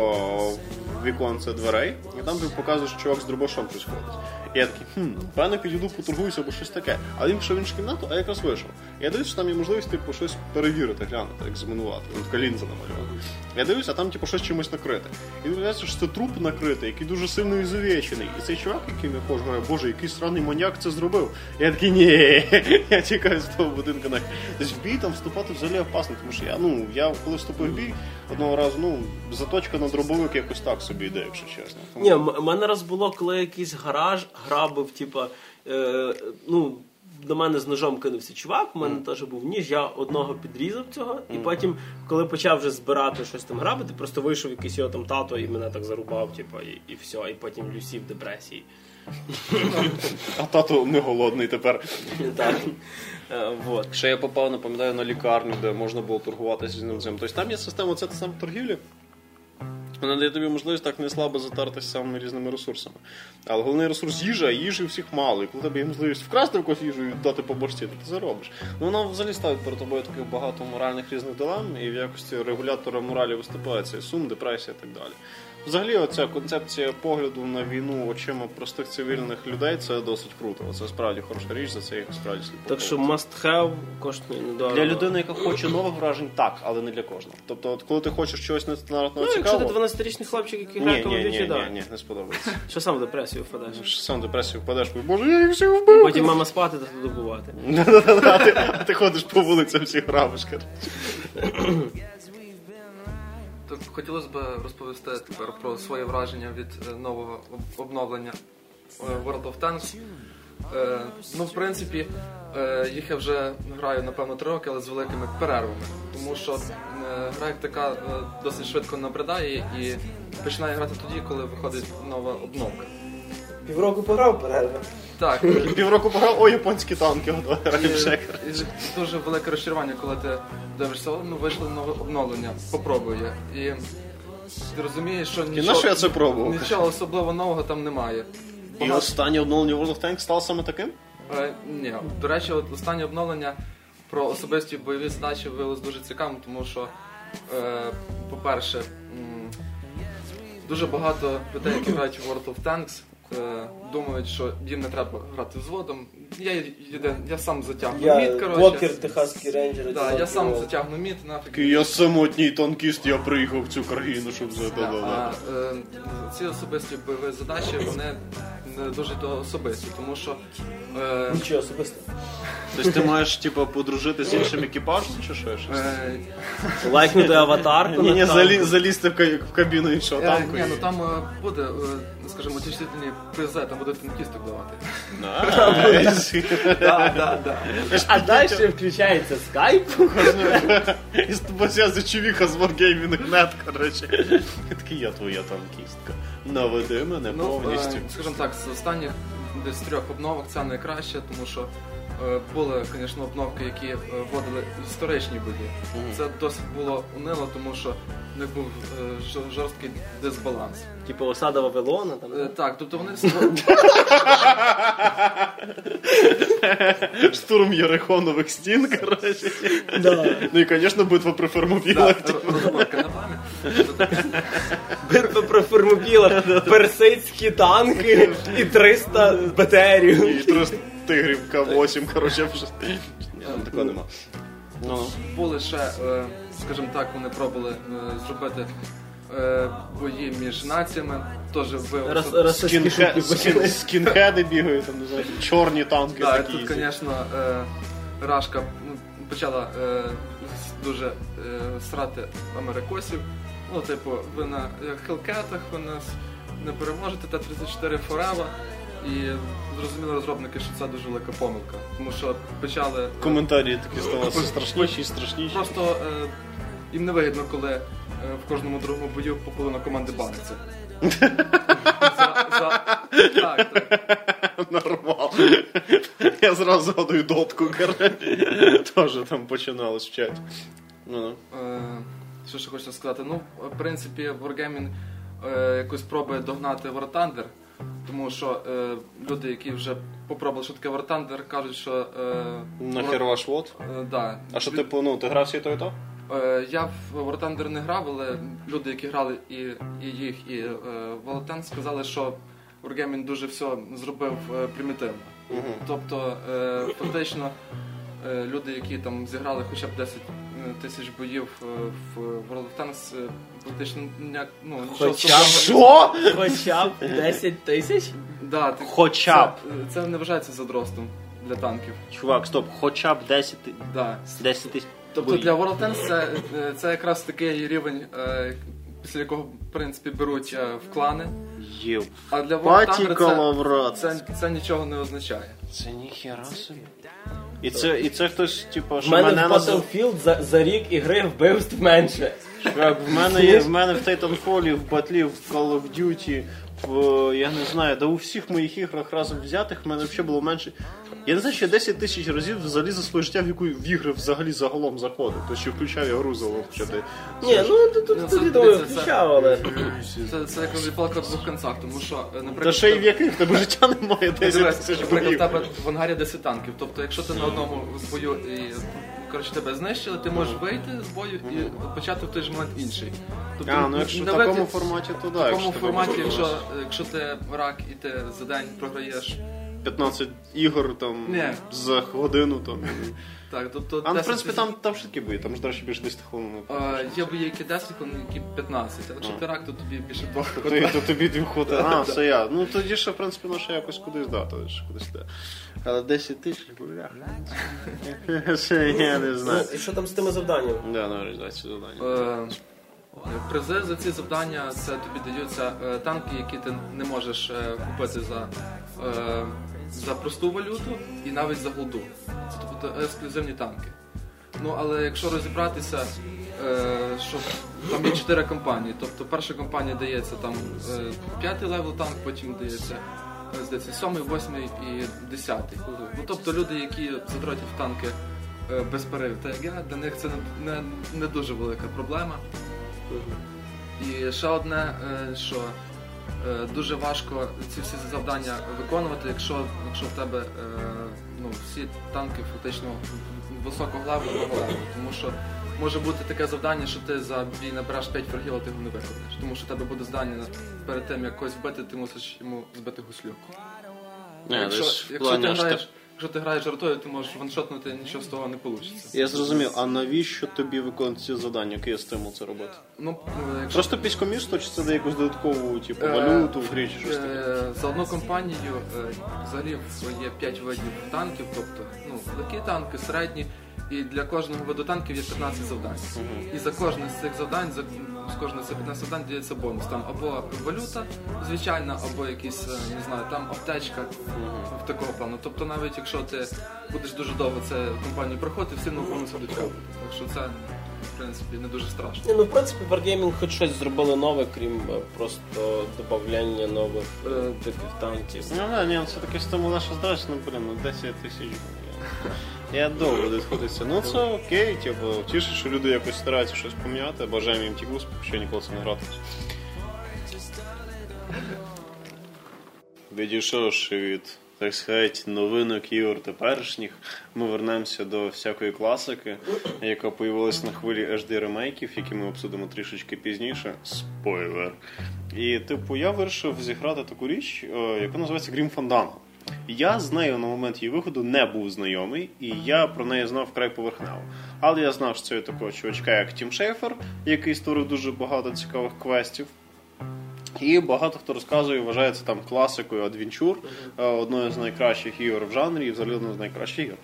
B: віконце дверей, і там типу, показує, що чувак з дробашом щось ходить. І я такий, хм, певно підійду, поторгуюся або щось таке. Але він пішов в іншу кімнату, а якраз вийшов. Я дивлюсь, що там є можливість типу, щось перевірити, глянути, екзаменувати. Там така лінза намальована. Я дивлюся, а там типу, щось чимось накрите. І виявляється, що це труп накритий, який дуже сильно ізувечений. І цей чувак, який я кожен говорить, боже, який сраний маньяк це зробив. Я такий, ні, я тікаю з того будинку на Тобто в бій там вступати взагалі опасно, тому що я, ну, я коли вступив в бій одного разу, ну, заточка на дробовик якось так собі йде, якщо чесно. Тому-
A: Ні, в мене раз було, коли якийсь гараж грабив, типа, е, ну. До мене з ножом кинувся чувак, у мене теж був ніж, я одного підрізав цього, і потім, коли почав вже збирати щось там грабити, просто вийшов якийсь його там тато і мене так зарубав, типа, і, і все, і потім Люсі в депресії.
B: А тато не голодний тепер.
A: Так. Е, Вот.
B: Ще я попав, не пам'ятаю, на лікарню, де можна було торгуватися з ним. Тобто там є система, це та сама торгівля. Вона дає тобі можливість так не слабо затартися самими різними ресурсами. Але головний ресурс їжа, а їжі всіх мало. І коли тебе є можливість вкрасти в когось їжу і дати по борщі, то ти заробиш. Ну вона взагалі ставить перед тобою таких багато моральних різних дилем, і в якості регулятора моралі виступає цей сум, депресія і так далі. Взагалі, оця концепція погляду на війну очима простих цивільних людей це досить круто. Це справді хороша річ, за це їх справді слід
A: Так що must have коштує недорого.
B: Для людини, яка хоче нових вражень, так, але не для кожного. Тобто, от коли ти хочеш чогось нестандартного
A: Ну, якщо ти 12-річний хлопчик, який грає Call of
B: ні,
A: Duty,
B: ні, не сподобається.
A: Що сам в депресію впадеш.
B: Що Сам в депресію впадеш, кажеш, боже, я їх всіх вбив.
A: Потім мама спати та добувати.
B: А ти- ти ходиш по вулицям всіх грабиш, коротше.
C: Так хотілося б розповісти тепер про своє враження від е, нового обновлення е, World of Tanks. Е, ну, в принципі, їх я вже граю, напевно, три роки, але з великими перервами. Тому що гра як така досить швидко набридає і починає грати тоді, коли виходить нова обновка.
A: Півроку пограв перерви.
C: Так,
B: І півроку пограв, о, японські танки, готові
C: і,
B: ще.
C: дуже велике розчарування, коли ти дивишся, «О, ну вийшло нове обновлення, попробуй я. І ти розумієш, що нічого,
B: на що я це пробував?
C: нічого особливо нового там немає.
B: І
C: Багато-
B: останнє обновлення World of Tanks стало саме таким?
C: Е, ні, до речі, от останнє обновлення про особисті бойові задачі виявилось дуже цікавим, тому що, е, по-перше, м, дуже багато людей, які грають в World of Tanks, думають, що їм не треба грати взводом. Я, єдин, я сам затягну мід, коротше.
A: блокер, техаський рейнджер.
C: Да, я сам затягну мід, нафіг.
B: Такий я самотній танкіст, я приїхав в цю країну, щоб за
C: Да, а е, ці особисті бойові задачі, вони не дуже то особисті, тому що е,
A: Нічого особисто.
B: Тобто ти маєш, типу, подружити з іншим екіпажем чи що? щось?
C: е,
A: Лайкнути аватарку.
B: Ні, ні, залізти в ка- в кабіну іншого
C: Е,
B: танку.
C: Ні, ну там е, буде, скажімо, утішительні призи, там будуть танкісток давати. Да, да, да.
A: А далі включається скайп.
B: І з тобою зв'язує чувіха з Wargaming.net, коротше. І такий, я твоя танкістка. Наведи мене
C: Ну,
B: повністю.
C: е, скажімо так, з останніх десь трьох обновок це найкраще, тому що були, звісно, обновки, які е, вводили історичні бої. Це досить було унило, тому що в них був е, жорсткий дисбаланс.
A: Типу осада Вавилона там.
C: Е, Так, тобто вони
B: Штурм Єрихонових стін, коротше. Ну і, звісно, битва при
C: розборка на пам'ять.
A: Битва про фермопіла, персидські танки і 300 БТРів.
B: І 300 тигрів К8, коротше, вже. Ні, там такого нема. Ну,
C: Були ще, е, скажімо так, вони пробували е, зробити е, бої між націями. Теж.
B: Скінхе- скін- скінхеди бігають, там, не знаю, чорні танки
C: Так,
B: такі.
C: тут, звісно, Рашка ну, почала дуже срати америкосів. Ну, типу, ви на хелкетах, ви нас не переможете, Т-34 Форева. І зрозуміли розробники, що це дуже велика помилка. Тому що почали. е,
B: Коментарі такі ставалися страшніші і страшніші.
C: Просто е, їм не вигідно, коли е, в кожному другому бою по половина команди баниться. За- за- Так, так.
B: Нормал. Я зразу згадую дотку, коротше. Теж там починалось вчать. Ну, ну.
C: Е, Що ще хочу сказати? Ну, в принципі, Wargaming е, якось пробує догнати War Thunder, тому що е, люди, які вже попробували, що таке War Thunder, кажуть, що. Е,
B: Нахер ваш вот.
C: е, да.
B: А що типу, ну, ти грав всі то і то?
C: Е, Я в War Thunder не грав, але люди, які грали і, і їх, і е, Valorant, сказали, що Wargaming дуже все зробив е, примітивно. Тобто, е, фактично, е, люди, які там зіграли хоча б 10 тисяч боїв е, в World of Tanks, е, практично ніяк, ну, нічого
A: Хоча б.
C: особливого.
B: Що?
A: Хоча б 10 тисяч.
C: Да, ти-
B: Хоча б.
C: Це, це не вважається задростом для танків.
B: Чувак, стоп, хоча б 10 ти-
C: Да.
B: 10 тисяч.
C: Тобто для World of Tanks це, е, це якраз такий рівень, е, після якого в принципі беруть е, в клани.
B: Єв.
C: А для World of
B: Паті
C: Thunder це,
B: коловрат.
C: це, це нічого не означає.
B: Це ніхера собі. І це, і це хтось, типу, що
A: мене
B: мене
A: в. Battlefield за, за рік ігри вбивств менше.
B: Чувак, в мене є в мене в Titanfall, в Батлі, в Call of Duty, я не знаю, да у всіх моїх іграх разом взятих в мене взагалі було менше. Я не знаю, що я 10 тисяч разів взагалі за своє життя в яку в ігри взагалі загалом заходив. Тобто що включав я гру загалом.
A: Ні, ну тут тут тоді думаю,
C: це- це-
A: включав, але.
C: Це, це як палка в двох кінцях, тому що, е,
B: Та ще й в яких в тебе життя немає 10
C: Дивись,
B: тисяч
C: наприклад, в тебе в ангарі 10 танків. Тобто, якщо ти на одному бою і коротше тебе знищили, ти можеш вийти з бою і почати в той же момент інший. Тобто,
B: А, ну якщо в такому форматі, то
C: в
B: да.
C: такому
B: тебе
C: форматі,
B: буде
C: якщо, якщо ти рак і ти за день програєш.
B: 15 ігор там
C: Ні.
B: за годину там.
C: Так, тобто
B: А ну, в принципі там, там швидкі бої, там ж далі більше 10 хвилин.
C: Є бої, які 10, які 15. А якщо ти рак, то тобі більше двох
B: То, то, то тобі дві хоти. А, все я. Ну тоді ще, в принципі, ну ще якось кудись да, то ж кудись де. Але 10 тисяч, бля. Я не
A: Ну,
B: знаю.
A: і що там з тими завданнями?
B: Да, ну реалізацію завдання.
C: Е, Призи за ці завдання це тобі даються е, танки, які ти не можеш е, купити за, за просту валюту і навіть за голду. Це тобто ексклюзивні танки. Ну але якщо розібратися, е, що там є чотири компанії. Тобто перша компанія дається там е, п'ятий левел танк, потім дається е, здається, сьомий, восьмий і десятий. Ну тобто люди, які затротять в танки е, без перерив, так як я, для них це не, не, не дуже велика проблема. І ще одне, е, що дуже важко ці всі завдання виконувати, якщо, якщо в тебе е, ну, всі танки фактично високого левелу. Тому що може бути таке завдання, що ти за бій набереш 5 фрагів, а ти його не виконаєш. Тому що в тебе буде здання перед тим, як когось вбити, ти мусиш йому збити гуслю.
B: Не,
C: якщо, якщо, ти граєш. Якщо ти граєш жартою, ти можеш ваншотнути, нічого з того не вийде.
B: Я зрозумів, а навіщо тобі виконувати ці завдання? Який є стимул це робити?
C: Ну, якщо
B: Просто піськомісто, чи це дає якусь додаткову типу,
C: Е,
B: валюту в грі чи щось таке?
C: Е, За одну компанію е, взагалі є 5 видів танків, тобто ну, легкі танки, середні, і для кожного виду танків є 15 завдань. І за кожне з цих завдань, за з кожного з цих 15 завдань дається бонус. Там або валюта звичайна, або якісь, е, не знаю, там аптечка в такого плану. Тобто навіть якщо ти будеш дуже довго це компанію проходити, все одно бонуси будуть капати. Так що це, в принципі, не дуже страшно.
A: Ну в принципі Wargaming хоч щось зробили нове, крім е, просто додавання нових танків.
B: Ну, не, ні, це такий стимул наше здачі, ну, блін, ну 10 тисяч. Я, довго відходиться. Ну це окей, типу, тішить, що люди якось стараються щось поміняти, бажаємо їм тільки що ніколи це не грати. Відійшовши від, так сказати, новинок ігор теперішніх, ми вернемося до всякої класики, яка появилась на хвилі HD ремейків, які ми обсудимо трішечки пізніше. Спойлер. І, типу, я вирішив зіграти таку річ, е, яка називається Grim Fandango. Я з нею на момент її виходу не був знайомий, і я про неї знав вкрай поверхнево. Але я знав, що це є такого чувачка, як Тім Шейфер, який створив дуже багато цікавих квестів. І багато хто розказує, вважає це там класикою адвенчур, е, одною з найкращих ігор в жанрі і взагалі одною з найкращих ігор.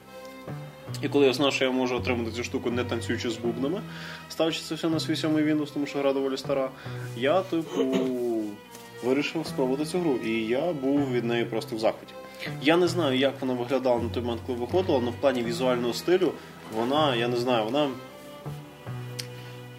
B: І коли я знав, що я можу отримати цю штуку не танцюючи з бубнами, ставлячи це все на свій сьомий Windows, тому що гра доволі стара, я, типу, вирішив спробувати цю гру. І я був від неї просто в захваті. Я не знаю, як вона виглядала на той момент, коли виходила, але в плані візуального стилю вона, я не знаю, вона.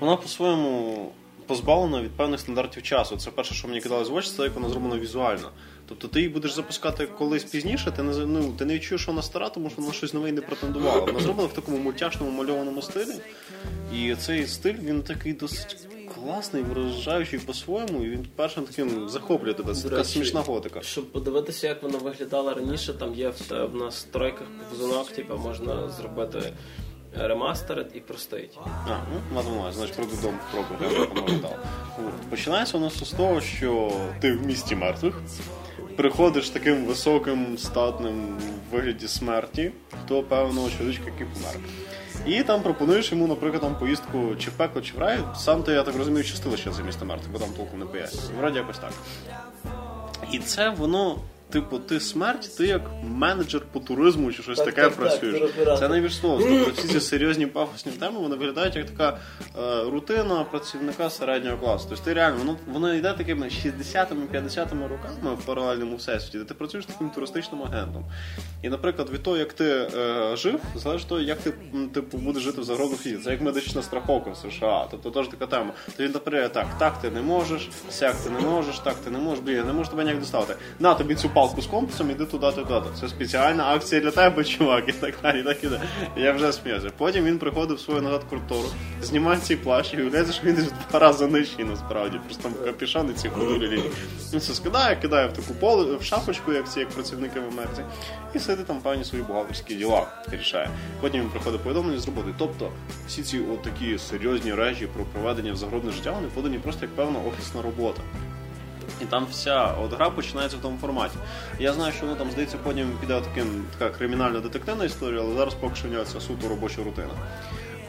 B: Вона по-своєму позбавлена від певних стандартів часу. Це перше, що мені кидалось в очі, це як вона зроблена візуально. Тобто ти її будеш запускати колись пізніше, ти не ну, ти не відчуєш, що вона стара, тому що вона щось нове і не претендувала. Вона зроблена в такому мультяшному мальованому стилі. І цей стиль він такий досить класний, вражаючий по-своєму, і він першим таким захоплює тебе. Це
A: До
B: така
A: речі,
B: смішна готика.
A: Щоб подивитися, як вона виглядала раніше, там є в, те- в настройках повзунок, типу, можна зробити ремастеред і простить.
B: А, ну, мадемуазь, значить, воно виглядало. От. Починається воно все з того, що ти в місті мертвих, приходиш таким високим, статним в вигляді смерті до певного чоловічка, який помер. І там пропонуєш йому, наприклад, там поїздку чи в пекло, чи в рай. Сам ти, я так розумію, частило ще це місто мертвих, бо там толку не пояснює. Вроді якось так. І це воно, типу, ти смерть, ти як менеджер по туризму чи щось
A: Так,
B: таке
A: так, так,
B: працюєш.
A: розбирався.
B: це найбільш слово. Тобто всі ці серйозні пафосні теми вони виглядають як така е, рутина працівника середнього класу. Тобто ти реально воно воно йде такими 60-ми, 50-ми роками в паралельному всесвіті, де ти працюєш таким туристичним агентом. І, наприклад, від того, як ти е, жив, залежить того, як ти типу, будеш жити в світі. Це як медична страховка в США. Тобто теж така тема. То він наперед так, так ти не можеш, сяк ти не можеш, так ти не можеш, блін, не можу тебе ніяк доставити. На тобі цю палку з компасом, іди туди, туди. Це спеціальна акція для тебе, чувак, і так далі, і так і далі. Я вже сміявся. Потім він приходив в свою назад контору, знімає цей плащ і виявляється, що він два рази нижчий насправді. Просто там капішан і ці ходулі. Він це скидає, кидає в таку поле, в шапочку, як ці як працівники в Америці, і сидить там певні свої бухгалтерські діла рішає. Потім він приходить повідомлення з роботи. Тобто всі ці от такі серйозні речі про проведення в загробне життя, вони подані просто як певна офісна робота. І там вся от гра починається в тому форматі. Я знаю, що воно там здається, потім піде таким така кримінально-детективна історія, але зараз поки що нього це суто робоча рутина.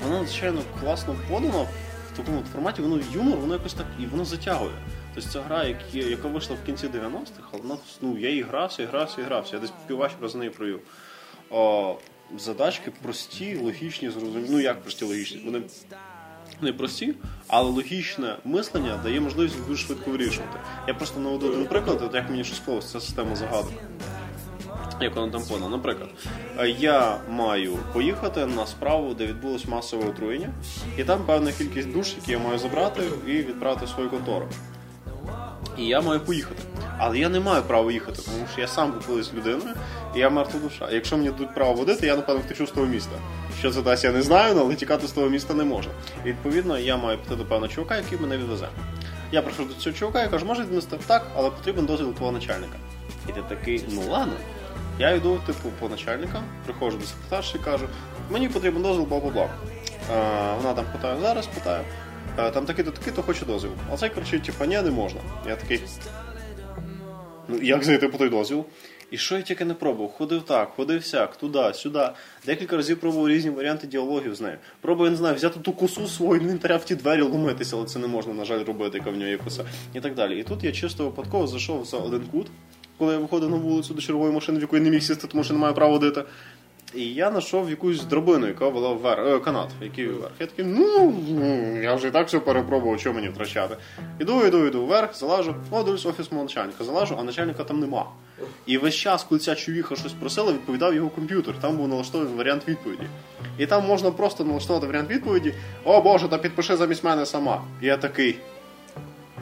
B: Воно надзвичайно класно подано в такому форматі, воно юмор, воно якось так і воно затягує. Тобто це гра, яка вийшла в кінці 90-х, але вона, ну, я її грався, і грався, і грався. Я десь піввечора за неї провів. Задачки прості, логічні, зрозумілі. Ну як прості, логічні? Вони непрості, але логічне мислення дає можливість дуже швидко вирішувати. Я просто наведу один приклад, от як мені щось склалося, ця система загадок. Як вона там подана. Наприклад, е, я маю поїхати на справу, де відбулось масове отруєння, і там певна кількість душ, які я маю забрати і відправити в свою контору. І я маю поїхати. Але я не маю права їхати, тому що я сам був колись людиною, я мертва душа. Якщо мені дадуть право водити, я напевно втечу з того міста. Що це дасть, я не знаю, але тікати з того міста не можна. І відповідно я маю піти до певного чувака, який мене відвезе. Я прийшов до цього чувака і кажу, може віднести так, але потрібен дозвіл твого начальника. І ти такий, ну ладно. Я йду, типу, по начальника, приходжу до секретарші і кажу, мені потрібен дозвіл, бла-бла-бла. Е, вона там питає, зараз питає. Е, там такий-то такий-то хоче дозвіл. А цей кричить, типу, ні, не можна. Я такий. Ну, як зайти по той дозвіл? І що я тільки не пробував? Ходив так, ходив сяк, туди, сюди. Декілька разів пробував різні варіанти діалогів з нею. Пробую, я не знаю, взяти ту косу свого інвентаря в ті двері ломитися, але це не можна, на жаль, робити, яка в нього є коса. І так далі. І тут я чисто випадково зайшов за один кут, коли я виходив на вулицю до чергової машини, в яку я не міг сісти, тому що не маю права водити. І я знайшов якусь драбину, яка вела вверх, е, канат, який вверх. Я такий, ну, ну, я вже і так все перепробував, що мені втрачати. Іду, іду, іду вверх, залажу, о, дивлюсь офіс мого начальника, залажу, а начальника там нема. І весь час, коли ця чувіха щось просила, відповідав його комп'ютер. Там був налаштований варіант відповіді. І там можна просто налаштувати варіант відповіді: О Боже, та підпиши замість мене сама. І я такий.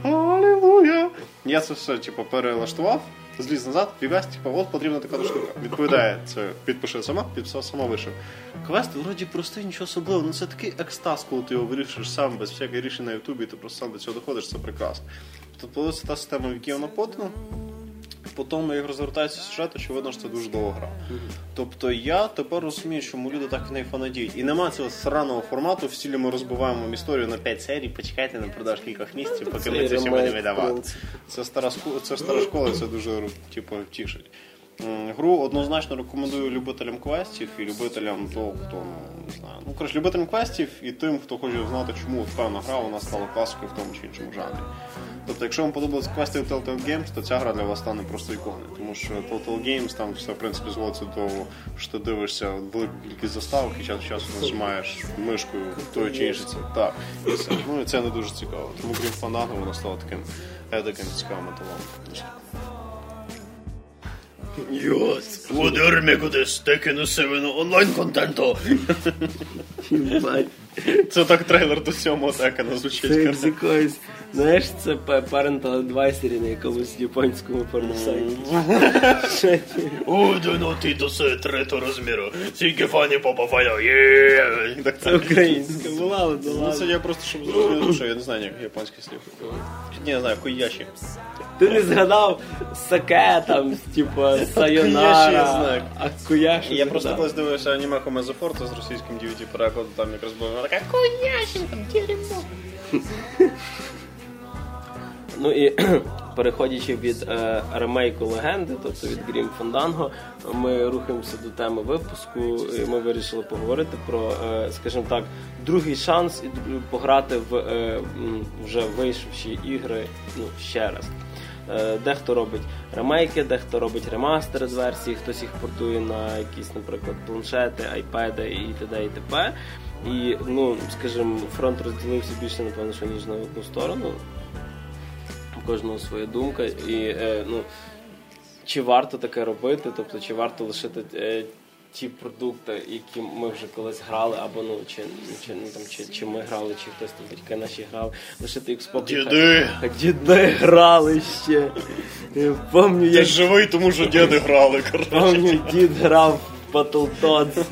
B: Алілуя! Я це все, типу, перелаштував, зліз назад, фігась, типу, от потрібна така штука. Відповідає це, підпиши сама, підписав сама вийшов. Квест вроді простий, нічого особливого, ну це такий екстаз, коли ти його вирішуєш сам без всяких рішень на Ютубі, ти просто сам до цього доходиш, це прекрасно. Тобто це та система, в якій вона подана. По тому, як розвертається сюжет, очевидно, що це дуже довго гра. Тобто я тепер розумію, чому люди так в неї фанатіють. І нема цього сраного формату, в стілі ми розбиваємо історію на 5 серій, почекайте на продаж кількох місяців, поки ми це ще будемо видавати. Це стара ску- це стара школа, це дуже типу, тішить. Гру однозначно рекомендую любителям квестів і любителям того, хто ну, не знаю. Ну коротше, любителям квестів і тим, хто хоче знати, чому певна гра вона стала класикою в тому чи іншому жанрі. Тобто, якщо вам подобались квести в Telltale Games, то ця гра для вас стане просто іконою. Тому що Telltale Games там все в принципі зводиться до того, що ти дивишся велику кількість заставок і час від часу нажимаєш мишкою той чи інший це. Так, і все. Ну і це не дуже цікаво. Тому крім фанату, воно стало таким едаким цікавим металом.
D: Йос, ударми куди стеки на севину онлайн контенту.
B: Це так трейлер до сьомого текена звучить.
A: Це як з якоїсь, знаєш, це parental advisory на якомусь японському порносайті.
D: Удано ти до се третого розміру. Тільки фані попафайо. Є.
B: Так
A: Це українська була, але ну
B: Ну, це я просто щоб зрозуміти, що я не знаю, як японський слів. Ні, не знаю, кояші.
A: Ти не згадав саке там, типу,
B: я
A: сайонара, а куяш.
B: Я просто колись дивився аніме Хомезо Форте з російським DVD перекладом, там якраз була така там дерьмо.
A: Ну і переходячи від е, ремейку легенди, тобто від Grim Fandango, ми рухаємося до теми випуску. І ми вирішили поговорити про, е, скажімо так, другий шанс і пограти в е, вже вийшовші ігри ну, ще раз. Е, Дехто робить ремейки, дехто робить ремастери з версії, хтось їх портує на якісь, наприклад, планшети, айпеди і т.д. і т.п. І, ну, скажімо, фронт розділився більше, напевно, що ніж на одну сторону у кожного своя думка. І е, ну, чи варто таке робити, тобто чи варто лишити е, ті продукти, які ми вже колись грали, або ну чи, чи, ну, там, чи, чи ми грали, чи хтось там батьки наші грали, лишити їх спокій.
D: Діди.
A: Хай- Діди грали ще. Я
B: Ти
A: як
B: живий, тому що діди грали, коротше.
A: пам'ятаю, дід грав в Battletoads.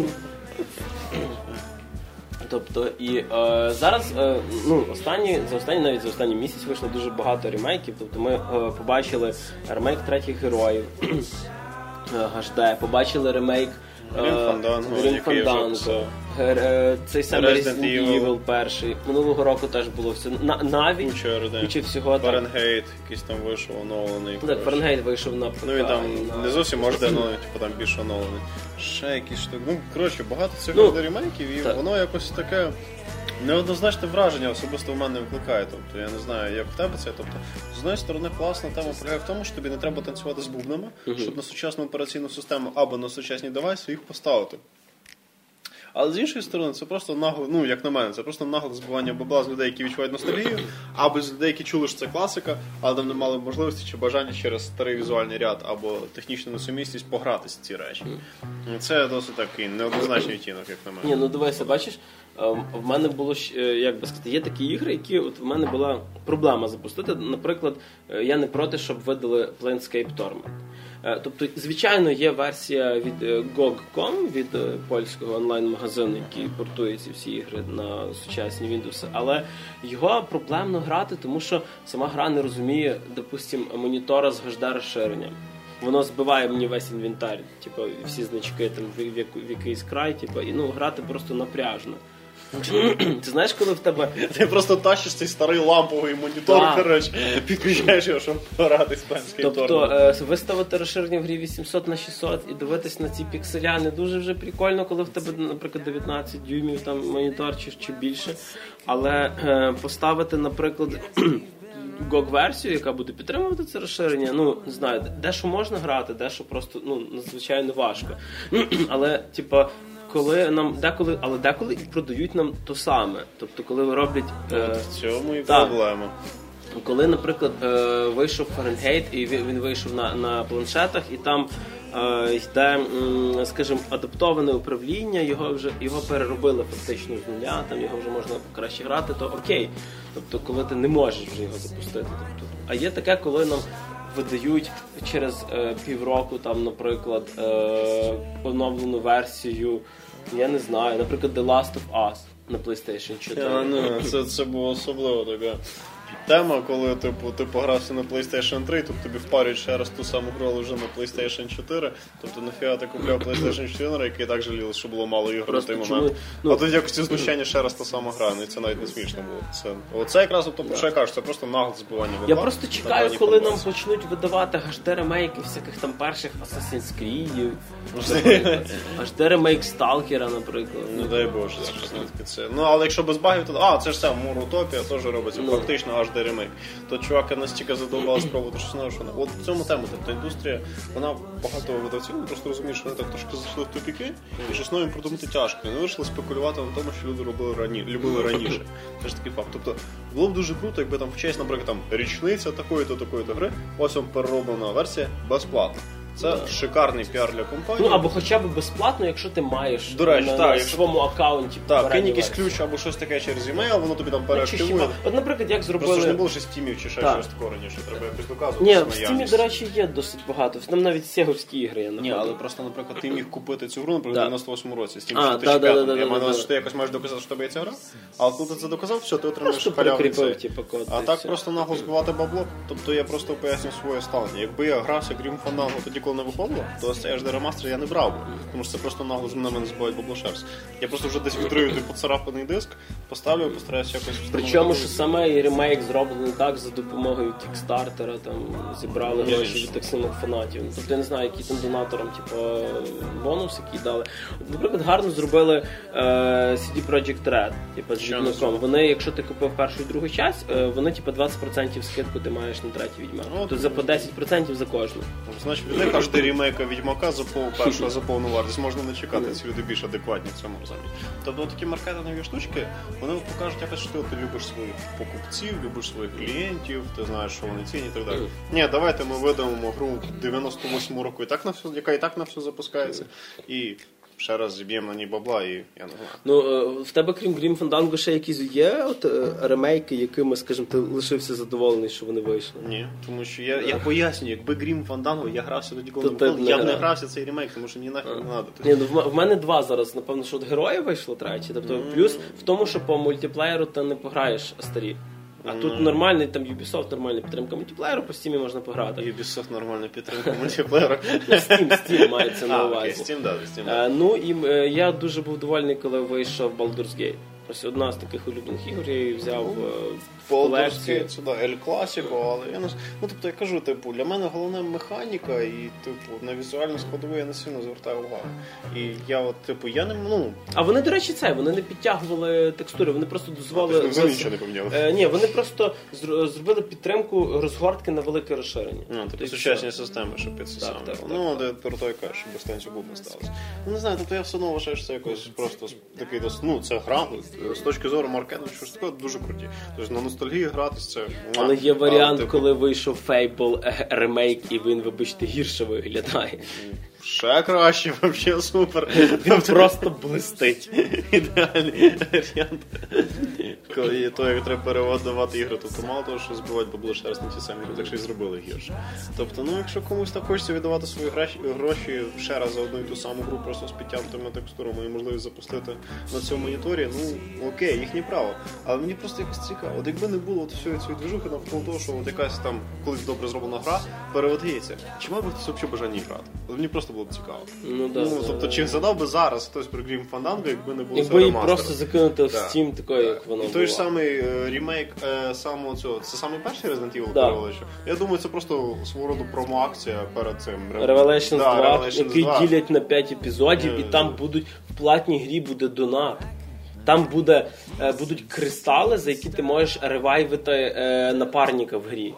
A: Тобто, і е, зараз, е, ну, останні, за останні, навіть за останній місяць вийшло дуже багато ремейків. Тобто ми е, побачили ремейк третіх героїв е, HD, побачили ремейк е,
B: який вже
A: Fandango.
B: все.
A: Гер- е, Цей самий
B: Resident Evil.
A: Evil перший. Минулого року теж було все. На, навіть
B: людей.
A: куча всього так.
B: Фаренгейт, якийсь там вийшов оновлений.
A: Так, Фаренгейт вийшов на ПК.
B: Ну і там
A: на-
B: не зовсім може оновлений, типу там більш оновлений. Ще якісь штуки. Ну, коротше, багато цих
A: Ну,
B: ну, ремейків, і
A: так.
B: воно якось таке неоднозначне враження особисто в мене викликає. Тобто я не знаю, як в тебе це. Тобто, з однієї сторони, класна тема полягає в тому, що тобі не треба танцювати з бубнами, щоб на сучасну операційну систему або на сучасні девайси їх поставити. Але з іншої сторони, це просто нагло, ну як на мене, це просто нагле збивання бабла з людей, які відчувають ностальгію, або з людей, які чули, що це класика, але там не мали можливості чи бажання через старий візуальний ряд або технічну несумісність погратися ці речі. Це досить такий неоднозначний відтінок, як на мене.
A: Ні, ну дивися, бачиш, ем, в мене було е, як би сказати, є такі ігри, які от в мене була проблема запустити. Наприклад, е, я не проти, щоб видали Planescape Torment. Е, Тобто, звичайно, є версія від е, GOG.com, від е, польського онлайн-магазину, який портує ці всі ігри на сучасні Windows, але його проблемно грати, тому що сама гра не розуміє, допустим, монітора з HD розширенням. Воно збиває мені весь інвентар, типу, всі значки там в, в, якийсь край, типу, і ну грати просто напряжно. Ти знаєш, коли в тебе
B: Ти просто тащиш цей старий ламповий монітор, коротше, підключаєш його, щоб грати з пенський
A: Тобто е, виставити розширення в грі 800 на 600 і дивитись на ці пікселя не дуже вже прикольно, коли в тебе, наприклад, 19 дюймів там монітор чи, чи більше. Але е, поставити, наприклад, GOG-версію, яка буде підтримувати це розширення, ну не знаю, дещо можна грати, дещо просто ну надзвичайно важко. Але, типа. Коли нам деколи, але деколи і продають нам то саме. Тобто, коли роблять е,
B: В цьому і
A: Так.
B: проблема.
A: коли, наприклад, е, вийшов Фаренгейт, і він він вийшов на, на планшетах, і там е, йде, м, скажімо, адаптоване управління, його вже його переробили фактично з нуля, там його вже можна краще грати, то окей. Тобто, коли ти не можеш вже його запустити. Тобто, а є таке, коли нам видають через е, півроку, там, наприклад, е, оновлену версію, я не знаю, наприклад, The Last of Us на PlayStation 4.
B: Та, ну, це, це було особливо така тема, коли типу, ти погрався на PlayStation 3, тут тобі впарюють ще раз ту саму гру, але вже на PlayStation 4. Тобто нафіга ти купляв PlayStation 4, який так жаліли, що було мало ігор на той
A: чому-
B: момент.
A: ну,
B: а тут якось ці знущання ще раз та сама гра, ну і це навіть не смішно було. Це, оце якраз тобто, що я кажу, це просто нагле збивання.
A: Я просто чекаю,
B: даній
A: коли нам почнуть видавати HD ремейки всяких там перших Assassin's Creed. HD ремейк Сталкера, наприклад.
B: Не дай Боже, це щось таке це. Ну але якщо без багів, то а, це ж сам Мурутопія теж робиться
A: Ну.
B: фактично HD ремейк. То чувака настільки задовбали спробувати щось нове, що вона- от в цьому тему, Тобто індустрія, вона багато видавців, просто розумієш, що вони так трошки зайшли в тупіки, і щось новим придумати тяжко. І вони вирішили спекулювати на тому, що люди робили рані, любили раніше. Це ж такий факт. Тобто було б дуже круто, якби там в честь, наприклад, там річниця такої-то, такої-то гри, ось вам перероблена версія безплатно. Це шикарний піар для компанії.
A: Ну або хоча б безплатно, якщо ти маєш
B: До речі,
A: на,
B: так,
A: на
B: якщо-
A: своєму аккаунті.
B: Так, кинь якийсь
A: версію.
B: ключ або щось таке через e-mail, воно тобі там
A: Ну,
B: переактивує.
A: От, наприклад, як
B: Просто ж не було ще стімів чи ще
A: Так.
B: щось такого раніше, треба якось доказувати.
A: Ні, в Стімі, до речі, є досить багато. Там навіть сеговські ігри я
B: Ні, але просто, наприклад, ти міг купити цю гру, наприклад,
A: Да.
B: в 98 році, 2005.
A: да, да, да,
B: Я маю що ти якось маєш доказати, що тебе є ця гра, а коли ти це доказав, все, ти отримаєш цей.
A: типу.
B: А так просто нагло збивати бабло. Тобто я просто поясню своє ставлення. Якби я грався Grim Fandango тоді, коли не виходило, то цей HD ремастер я не брав би. Тому що це просто нагло з мене збивають бабло шерсть. Я просто вже десь відрию той поцарапаний диск, поставлю, постараюся якось.
A: Причому, що саме ремейк зроблений так за допомогою кікстартера, там зібрали гроші від тих самих фанатів. Тобто я не знаю, які там донаторам, типу, бонус, який дали. Наприклад, гарно зробили е, CD Projekt Red, типу, з
B: Що
A: Вони, якщо ти купив першу і другу часть, е, вони типу 20% скидку ти маєш на третій відьмак.
B: Ну,
A: Тобто за по 10% за кожну.
B: Значить, HD ремейка Відьмака за пол першого за повну вартість можна не чекати. Ці люди більш адекватні в цьому розумі. Тобто такі маркетингові штучки, вони покажуть якось, що ти, ти любиш своїх покупців, любиш своїх клієнтів, ти знаєш, що вони ціні і так далі. Ні, давайте ми видамо гру 98 року, і так на все, яка і так на все запускається. І ще раз зіб'ємо на ній бабла, і я не знаю.
A: Ну, е, в тебе, крім Grim Fandango, ще якісь є от, е, ремейки, якими, скажімо, ти лишився задоволений, що вони вийшли?
B: Ні, тому що я, я пояснюю, якби Грім Фанданго, я грався тоді, коли
A: То
B: не я б не грався цей ремейк, тому що ні нахер не треба.
A: Ні, ну в, в мене два зараз, напевно, що от герої вийшло третє. Тобто плюс в тому, що по мультиплеєру ти не пограєш старі. А тут нормальний там Ubisoft, нормальна підтримка мультиплеєру, по стімі можна пограти.
B: Ubisoft нормальна підтримка мультиплеєра.
A: Steam, Steam мається на увазі.
B: Steam, да, Steam,
A: Е,
B: да.
A: ну і е, я дуже був довольний, коли вийшов Baldur's Gate. Ось одна з таких улюблених ігор, я її взяв е, в колекцію.
B: це да, Ель Класіко, але я не ну тобто я кажу, типу, для мене головна механіка, і типу на візуальну складову я не сильно звертаю увагу. І я от, типу, я не ну
A: А вони, до речі, це вони не підтягували текстури, вони просто дозволили.
B: взагалі нічого не поміняли.
A: Е, ні, вони просто зр- зробили підтримку розгортки на велике розширення.
B: Ну,
A: Тобто
B: типу
A: і
B: сучасні системи, щоб під це
A: Так, так, так,
B: ну, де про то я кажу, щоб без танцю не сталося. Ну, не знаю, тобто я все одно вважаю, що це якось просто такий дос... ну, це гра, з точки зору маркетингу, що ж таке дуже круті. Тобто на ностальгії гратись це.
A: Але є варіант,
B: типу,
A: коли вийшов Fable е, ремейк, і він, вибачте, гірше виглядає.
B: Ще краще, взагалі супер.
A: Він просто блистить.
B: Ідеальний варіант. Коли є то, як треба переводувати ігри, тобто мало того, що збивати бабло ще раз на ті самі так що і зробили гірше. Тобто, ну якщо комусь так хочеться віддавати свої гроші, ще раз за одну і ту саму гру, просто з підтягнутими текстурами і можливість запустити на цьому моніторі, ну окей, їхнє право. Але мені просто якось цікаво. От якби не було от всієї цієї движухи навколо того, що от якась там колись добре зроблена гра переводиться, чи мав би хтось взагалі бажання грати? От мені просто було б цікаво.
A: Ну, да,
B: ну, тобто, чи задав би зараз хтось про Grim Fandango, якби не було
A: Якби
B: цього
A: її
B: ремастера?
A: просто закинути в
B: Да.
A: Steam такою, як воно
B: І той ж самий е, ремейк е, самого цього. Це самий перший Resident Evil
A: Да.
B: Revelation? Я думаю, це просто свого роду промо-акція перед цим.
A: Revelations
B: Да,
A: 2, який ділять на 5 епізодів, і
B: Е,
A: там будуть в платній грі буде донат. Там буде, будуть кристали, за які ти можеш ревайвити напарника в грі.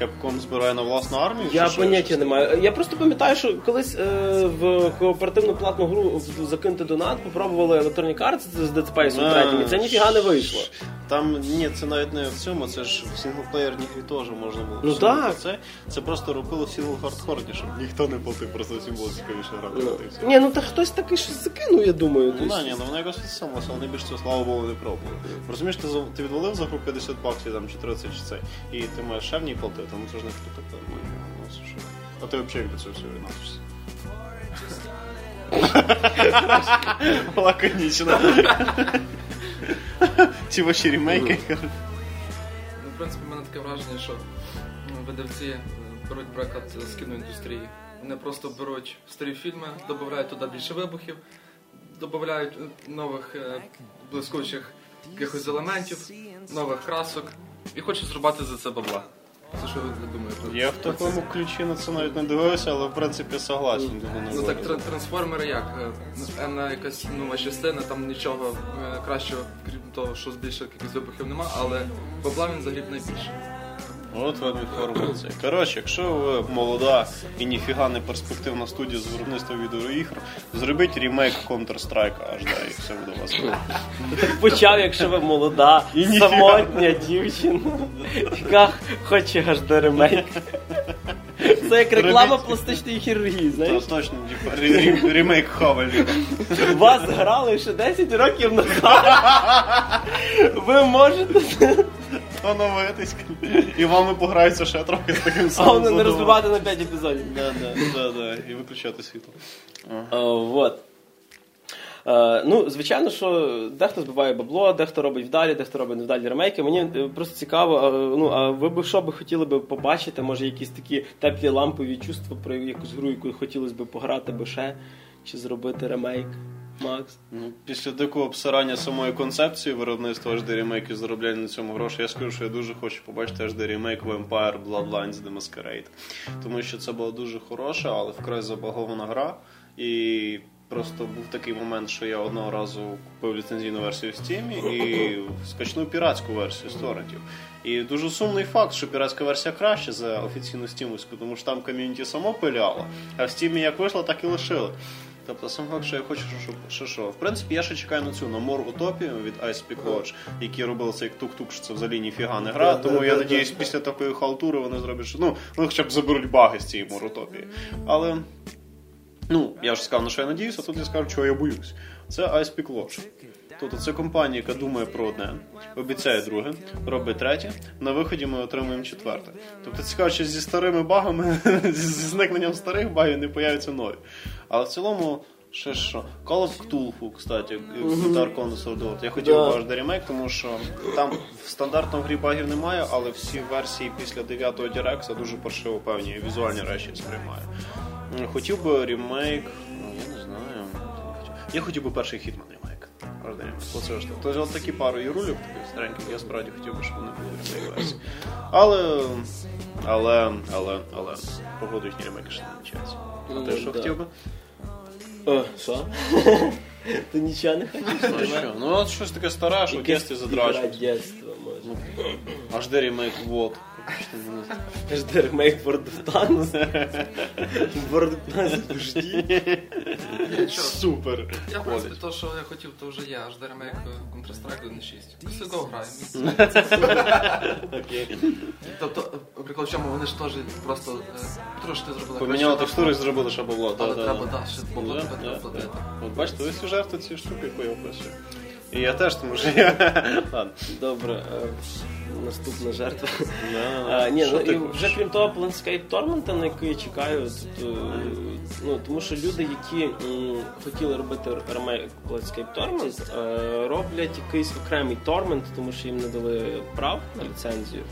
B: Capcom збирає на власну армію?
A: Я
B: чи
A: поняття не маю. Я просто пам'ятаю, що колись е, в кооперативну платну гру закинути донат, попробували електронні карти з Dead Space
B: А,
A: 3, і це ніфіга не вийшло.
B: Там ні, це навіть не в цьому, це ж в сінглплеєрній грі теж можна було.
A: Ну так.
B: Це, це просто робило сінгл хардкорні, щоб ніхто не платив, просто всім було цікавіше грати.
A: Ну, ні, ну та хтось такий щось закинув, я думаю.
B: Ну, ні, ну воно якось відсіялося, але найбільше цього, слава Богу, не пробували. Розумієш, ти, ти відвалив за гру 50 баксів, там, чи 30 чи це, і ти маєш ще в ній платити, ну це ж не круто, так, ну, це. А взагалі як до цього всього відносишся? Лаконічно. Ці ваші ремейки.
C: Ну, в принципі, в мене таке враження, що ну, видавці беруть приклад з кіноіндустрії. Вони просто беруть старі фільми, додають туди більше вибухів, додають е, нових блискучих якихось елементів, нових красок і хочуть зробити за це бабла. Це що ви думаєте?
B: Я в такому ключі на це навіть не дивився, але в принципі согласен. дуже
C: Ну так тр- трансформери як? Е, якась нова частина, там нічого е, кращого, крім того, що збільшив якихось вибухів нема, але бабла він загріб найбільше.
B: От вам інформація. Коротше, якщо ви молода і ніфіга не перспективна студія з виробництва відеоігр, зробіть ремейк Counter-Strike аж да, і все буде у вас.
A: Так почав, якщо ви молода, самотня дівчина, яка хоче аж до ремейк. Це як реклама
B: Робіть.
A: пластичної хірургії, знаєш?
B: точно типу, ре- ре- ремейк Хавалі.
A: Вас грали ще 10 років назад. Ви можете
B: Оновитись. І вами пограються ще трохи з таким
A: а
B: самим.
A: вони не
B: задоволенням.
A: розбивати на 5 епізодів.
B: Да, да, да, да. І виключати світло.
A: Вот. Е, ну, звичайно, що дехто збиває бабло, дехто робить вдалі, дехто робить невдалі ремейки. Мені е, просто цікаво, е, ну а ви б що би хотіли би побачити, може, якісь такі теплі лампові чувства про якусь гру, яку хотілося б пограти би ще, чи зробити ремейк, Макс?
B: Ну, після дикого обсирання самої концепції виробництва HD ремейків заробляння на цьому гроші, я скажу, що я дуже хочу побачити HD ремейк Vampire Bloodlines The Masquerade. Тому що це була дуже хороша, але вкрай забагована гра. І просто був такий момент, що я одного разу купив ліцензійну версію в Steam і скачнув піратську версію з торрентів. І дуже сумний факт, що піратська версія краще за офіційну стімовську, тому що там ком'юніті само пиляло, а в стімі як вийшло, так і лишили. Тобто сам факт, що я хочу, щоб що, що. В принципі, я ще чекаю на цю на More Utopia від Ice Peak Lodge, які робили цей тук-тук, що це взагалі ніфіга не гра. Тому я надіюсь, після такої халтури вони зроблять, що ну, вони хоча б заберуть баги з цієї More Utopia. Але ну, я вже сказав, на що я надіюся, а тут я скажу, чого я боюсь. Це Peak Lodge. Тобто це компанія, яка думає про одне, обіцяє друге, робить третє. На виході ми отримуємо четверте. Тобто цікаво, що зі старими багами, зі зникненням старих багів не появляться нові. Але в цілому. Ще що? Call of Cthulhu, кстати, Dark Corners of the Earth. Я хотів
A: Да.
B: би ремейк, тому що там в стандартному грі багів немає, але всі версії після 9-го DirectX 'а дуже паршиво певні візуальні речі сприймаю. Хотів би ремейк, ну я не знаю. Я хотів би перший Hitman ремейк. Тобто от такі пару ігрулів таких стареньких, я справді хотів би, щоб вони були ремейк версії. Але, але, але, але, погоду їхні ремейки ще не намічаються. А
A: Ну,
B: ти що
A: да.
B: хотів би?
A: Що? Ти нічого не хочеш?
B: Ну? Ну от щось таке старе, що в дєсті задрачують. Аж де ремейк вот.
A: Жди ремейк World of Tanks. World of Tanks жди.
B: Супер.
C: Я, в принципі, то, що я хотів, то вже є. Аж ремейк е, Counter-Strike 1.6. Після Go граємо. Тобто, прикол в чому, вони ж теж просто е, трошки зробили.
B: Поміняли
C: краще,
B: текстури і зробили ще бабло.
C: Але
B: Да, да,
C: треба,
B: да.
C: да, ще було тебе треба платити.
B: От бачите, ось жертви ці штуки, яку я описую. І я теж, тому що я. Ладно.
A: Добре, е, наступна жертва. А, ні, ну, і вже крім того, Planescape Torment, на який я чекаю, тут, е, ну, тому що люди, які м, хотіли робити ремейк Planescape Torment, е, роблять якийсь окремий Torment, тому що їм не дали прав на ліцензію.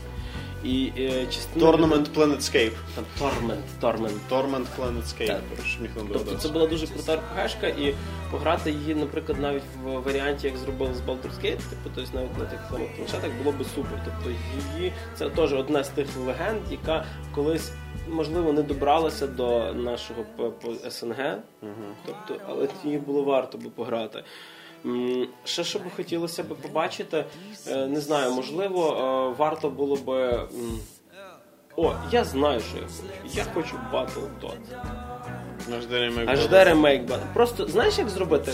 A: І е, частина
B: Tournament Planetscape.
A: Там, Torment, Torment.
B: Torment Planetscape.
A: Так.
B: ніхто не
A: Тобто це була дуже крута РПГшка, і пограти її, наприклад, навіть в варіанті, як зробили з Baldur's Gate, типу, тобто навіть на тих самих планшетах було би супер. Тобто її це теж одна з тих легенд, яка колись. Можливо, не добралася до нашого п- п- СНГ, тобто, але її було варто би пограти. Ще що би хотілося б побачити, е, не знаю, можливо, е, варто було би. О, я знаю, що я хочу. Я хочу Battletoads.
B: Наш де ремейк.
A: Просто знаєш, як зробити?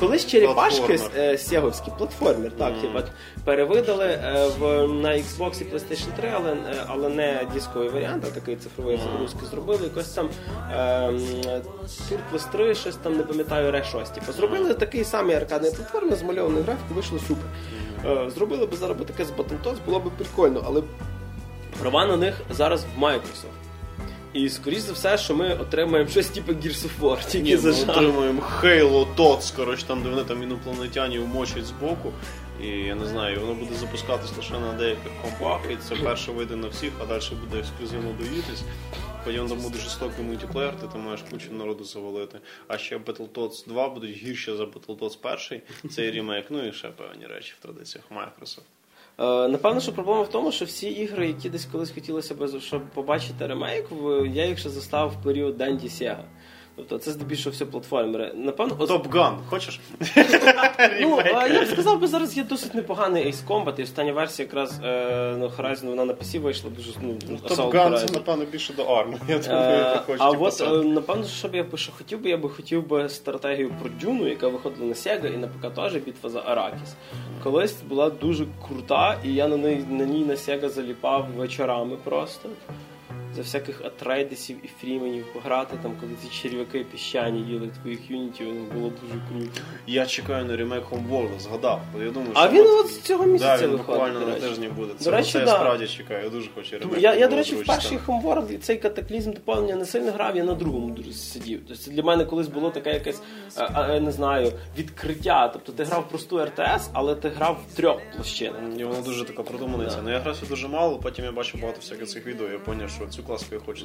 A: Колись черепашки е, сєговські, платформер, так, типа, перевидали е, в, на Xbox і PlayStation 3, але, е, але не дисковий варіант, а такий цифровий загрузки зробили. Якось там Tour Plus 3, щось там не пам'ятаю, Ре 6. Типу, зробили такий самий аркадний платформер з мальованою графікою, вийшло супер. Зробили б зараз таке з Battletoads, було б прикольно, але права на них зараз в Microsoft. І скоріш за все, що ми отримаємо щось типу Gears of War, тільки
B: Ні,
A: за
B: ми
A: жанр.
B: отримуємо Halo Tots, коротше, там, де вони там інопланетяні вмочать з боку. І я не знаю, воно буде запускатись лише на деяких компах, і це перше вийде на всіх, а далі буде ексклюзивно доїтись. Потім там буде жорстокий мультиплеєр, ти там маєш кучу народу завалити. А ще Battletoads 2 будуть гірше за Battletoads 1, цей ремейк, ну і ще певні речі в традиціях Microsoft.
A: Е, Напевно, що проблема в тому, що всі ігри, які десь колись хотілося б щоб побачити ремейк, я їх ще застав в період Денді Сєга. Тобто це здебільшого все платформери. Напевно, от-
B: Top Gun, хочеш?
A: ну, я б сказав, би зараз є досить непоганий Ace Combat, і остання версія якраз е, ну, Horizon вона на PC вийшла дуже ну,
B: Top Gun це, напевно, більше до армії. Я
A: Е,
B: думаю, хочеш
A: а
B: типу,
A: от е, напевно, що б я би що хотів би, я би хотів би стратегію про Дюну, яка виходила на Sega і на ПК теж битва за Аракіс. Колись була дуже крута, і я на неї на ній на Sega заліпав вечорами просто. За всяких атрейдесів і фріменів пограти, там, коли ці черв'яки піщані їли твоїх юнітів, було дуже круто.
B: Я чекаю на ремейк Homeworld, згадав. Я думаю,
A: А він от з цього місяця
B: да, він
A: виходить,
B: буквально на тижні буде.
A: До речі,
B: це я справді чекаю, я дуже хочу ремейк.
A: Я, я, до речі, в перший Homeworld цей катаклізм доповнення не сильно грав, я на другому дуже сидів. Тобто це для мене колись було таке якесь, а, а, не знаю, відкриття. Тобто ти грав просту РТС, але ти грав в трьох площинах.
B: І воно дуже така продуманиця.
A: Да.
B: Ну я грався дуже мало, потім я бачив багато всяких цих відео, я зрозумів, що цю класку хоче.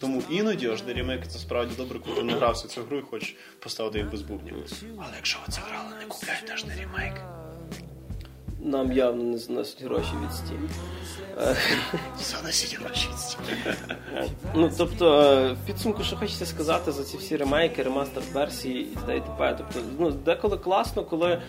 B: Тому іноді аж ремейки це справді добре, коли не грався цю гру і хочеш поставити їх без бубнів. Але якщо ви це грали, не купляйте аж ремейк.
A: Нам явно не заносять гроші від Steam.
B: Занесіть гроші.
A: Ну, тобто, в підсумку, що хочеться сказати за ці всі ремейки, ремастер версії і т.д. і т.п. Тобто, ну, деколи класно, коли е,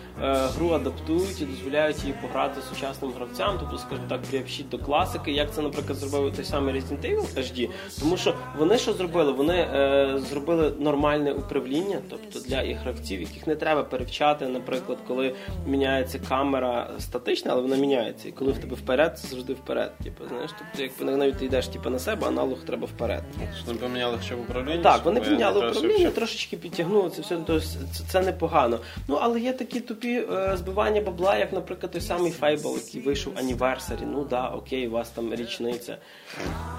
A: гру адаптують і дозволяють її пограти сучасним гравцям, тобто, скажімо так, приобщить до класики, як це, наприклад, зробив той самий Resident Evil HD. Тому що вони що зробили? Вони е, зробили нормальне управління, тобто для і гравців, яких не треба перевчати, наприклад, коли міняється камера статична, але вона міняється. І коли в тебе вперед, це завжди вперед. Типу, знаєш, тобто, якби навіть ти йдеш типу, на себе, аналог треба вперед.
B: Що не поміняли хоча б управління?
A: Так, вони поміняли управління, трошечки підтягнули це все, тобто це, це непогано. Ну, але є такі тупі е, збивання бабла, як, наприклад, той самий Fable, який вийшов Anniversary. Ну да, окей, у вас там річниця.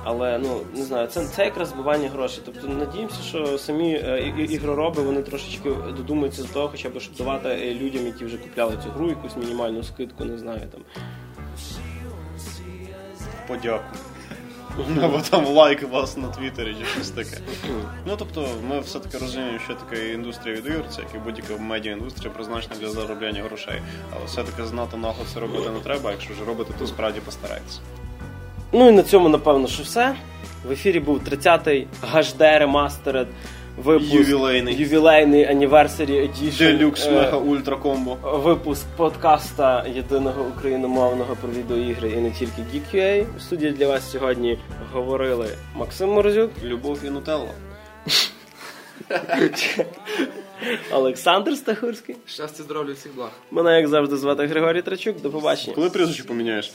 A: Але ну не знаю, це, це якраз збивання грошей. Тобто надіємося, що самі е, і- ігророби вони трошечки додумаються до того, хоча б щоб давати людям, які вже купляли цю гру, якусь мінімальну скидку, не знаю там.
B: Подяку. Або там лайк вас на Твіттері чи щось таке. Ну тобто, ми все-таки розуміємо, що таке індустрія відеоігр, це як і будь-яка медіаіндустрія призначена для заробляння грошей. Але все-таки знати нагло це робити не треба, якщо вже робите, то справді постарайтеся.
A: Ну і на цьому, напевно, що все. В ефірі був 30-й HD Remastered випуск.
B: Ювілейний.
A: Ювілейний Anniversary Edition.
B: Делюкс
A: е,
B: мега ультра комбо.
A: Випуск подкаста єдиного україномовного про відеоігри і не тільки Geek.ua. В студії для вас сьогодні говорили Максим Морозюк,
B: Любов і Нутелла.
A: Олександр Стахурський.
C: Щастя, здоров'я, всіх благ.
A: Мене, як завжди, звати Григорій Трачук. До побачення.
B: Коли прізвище поміняєш?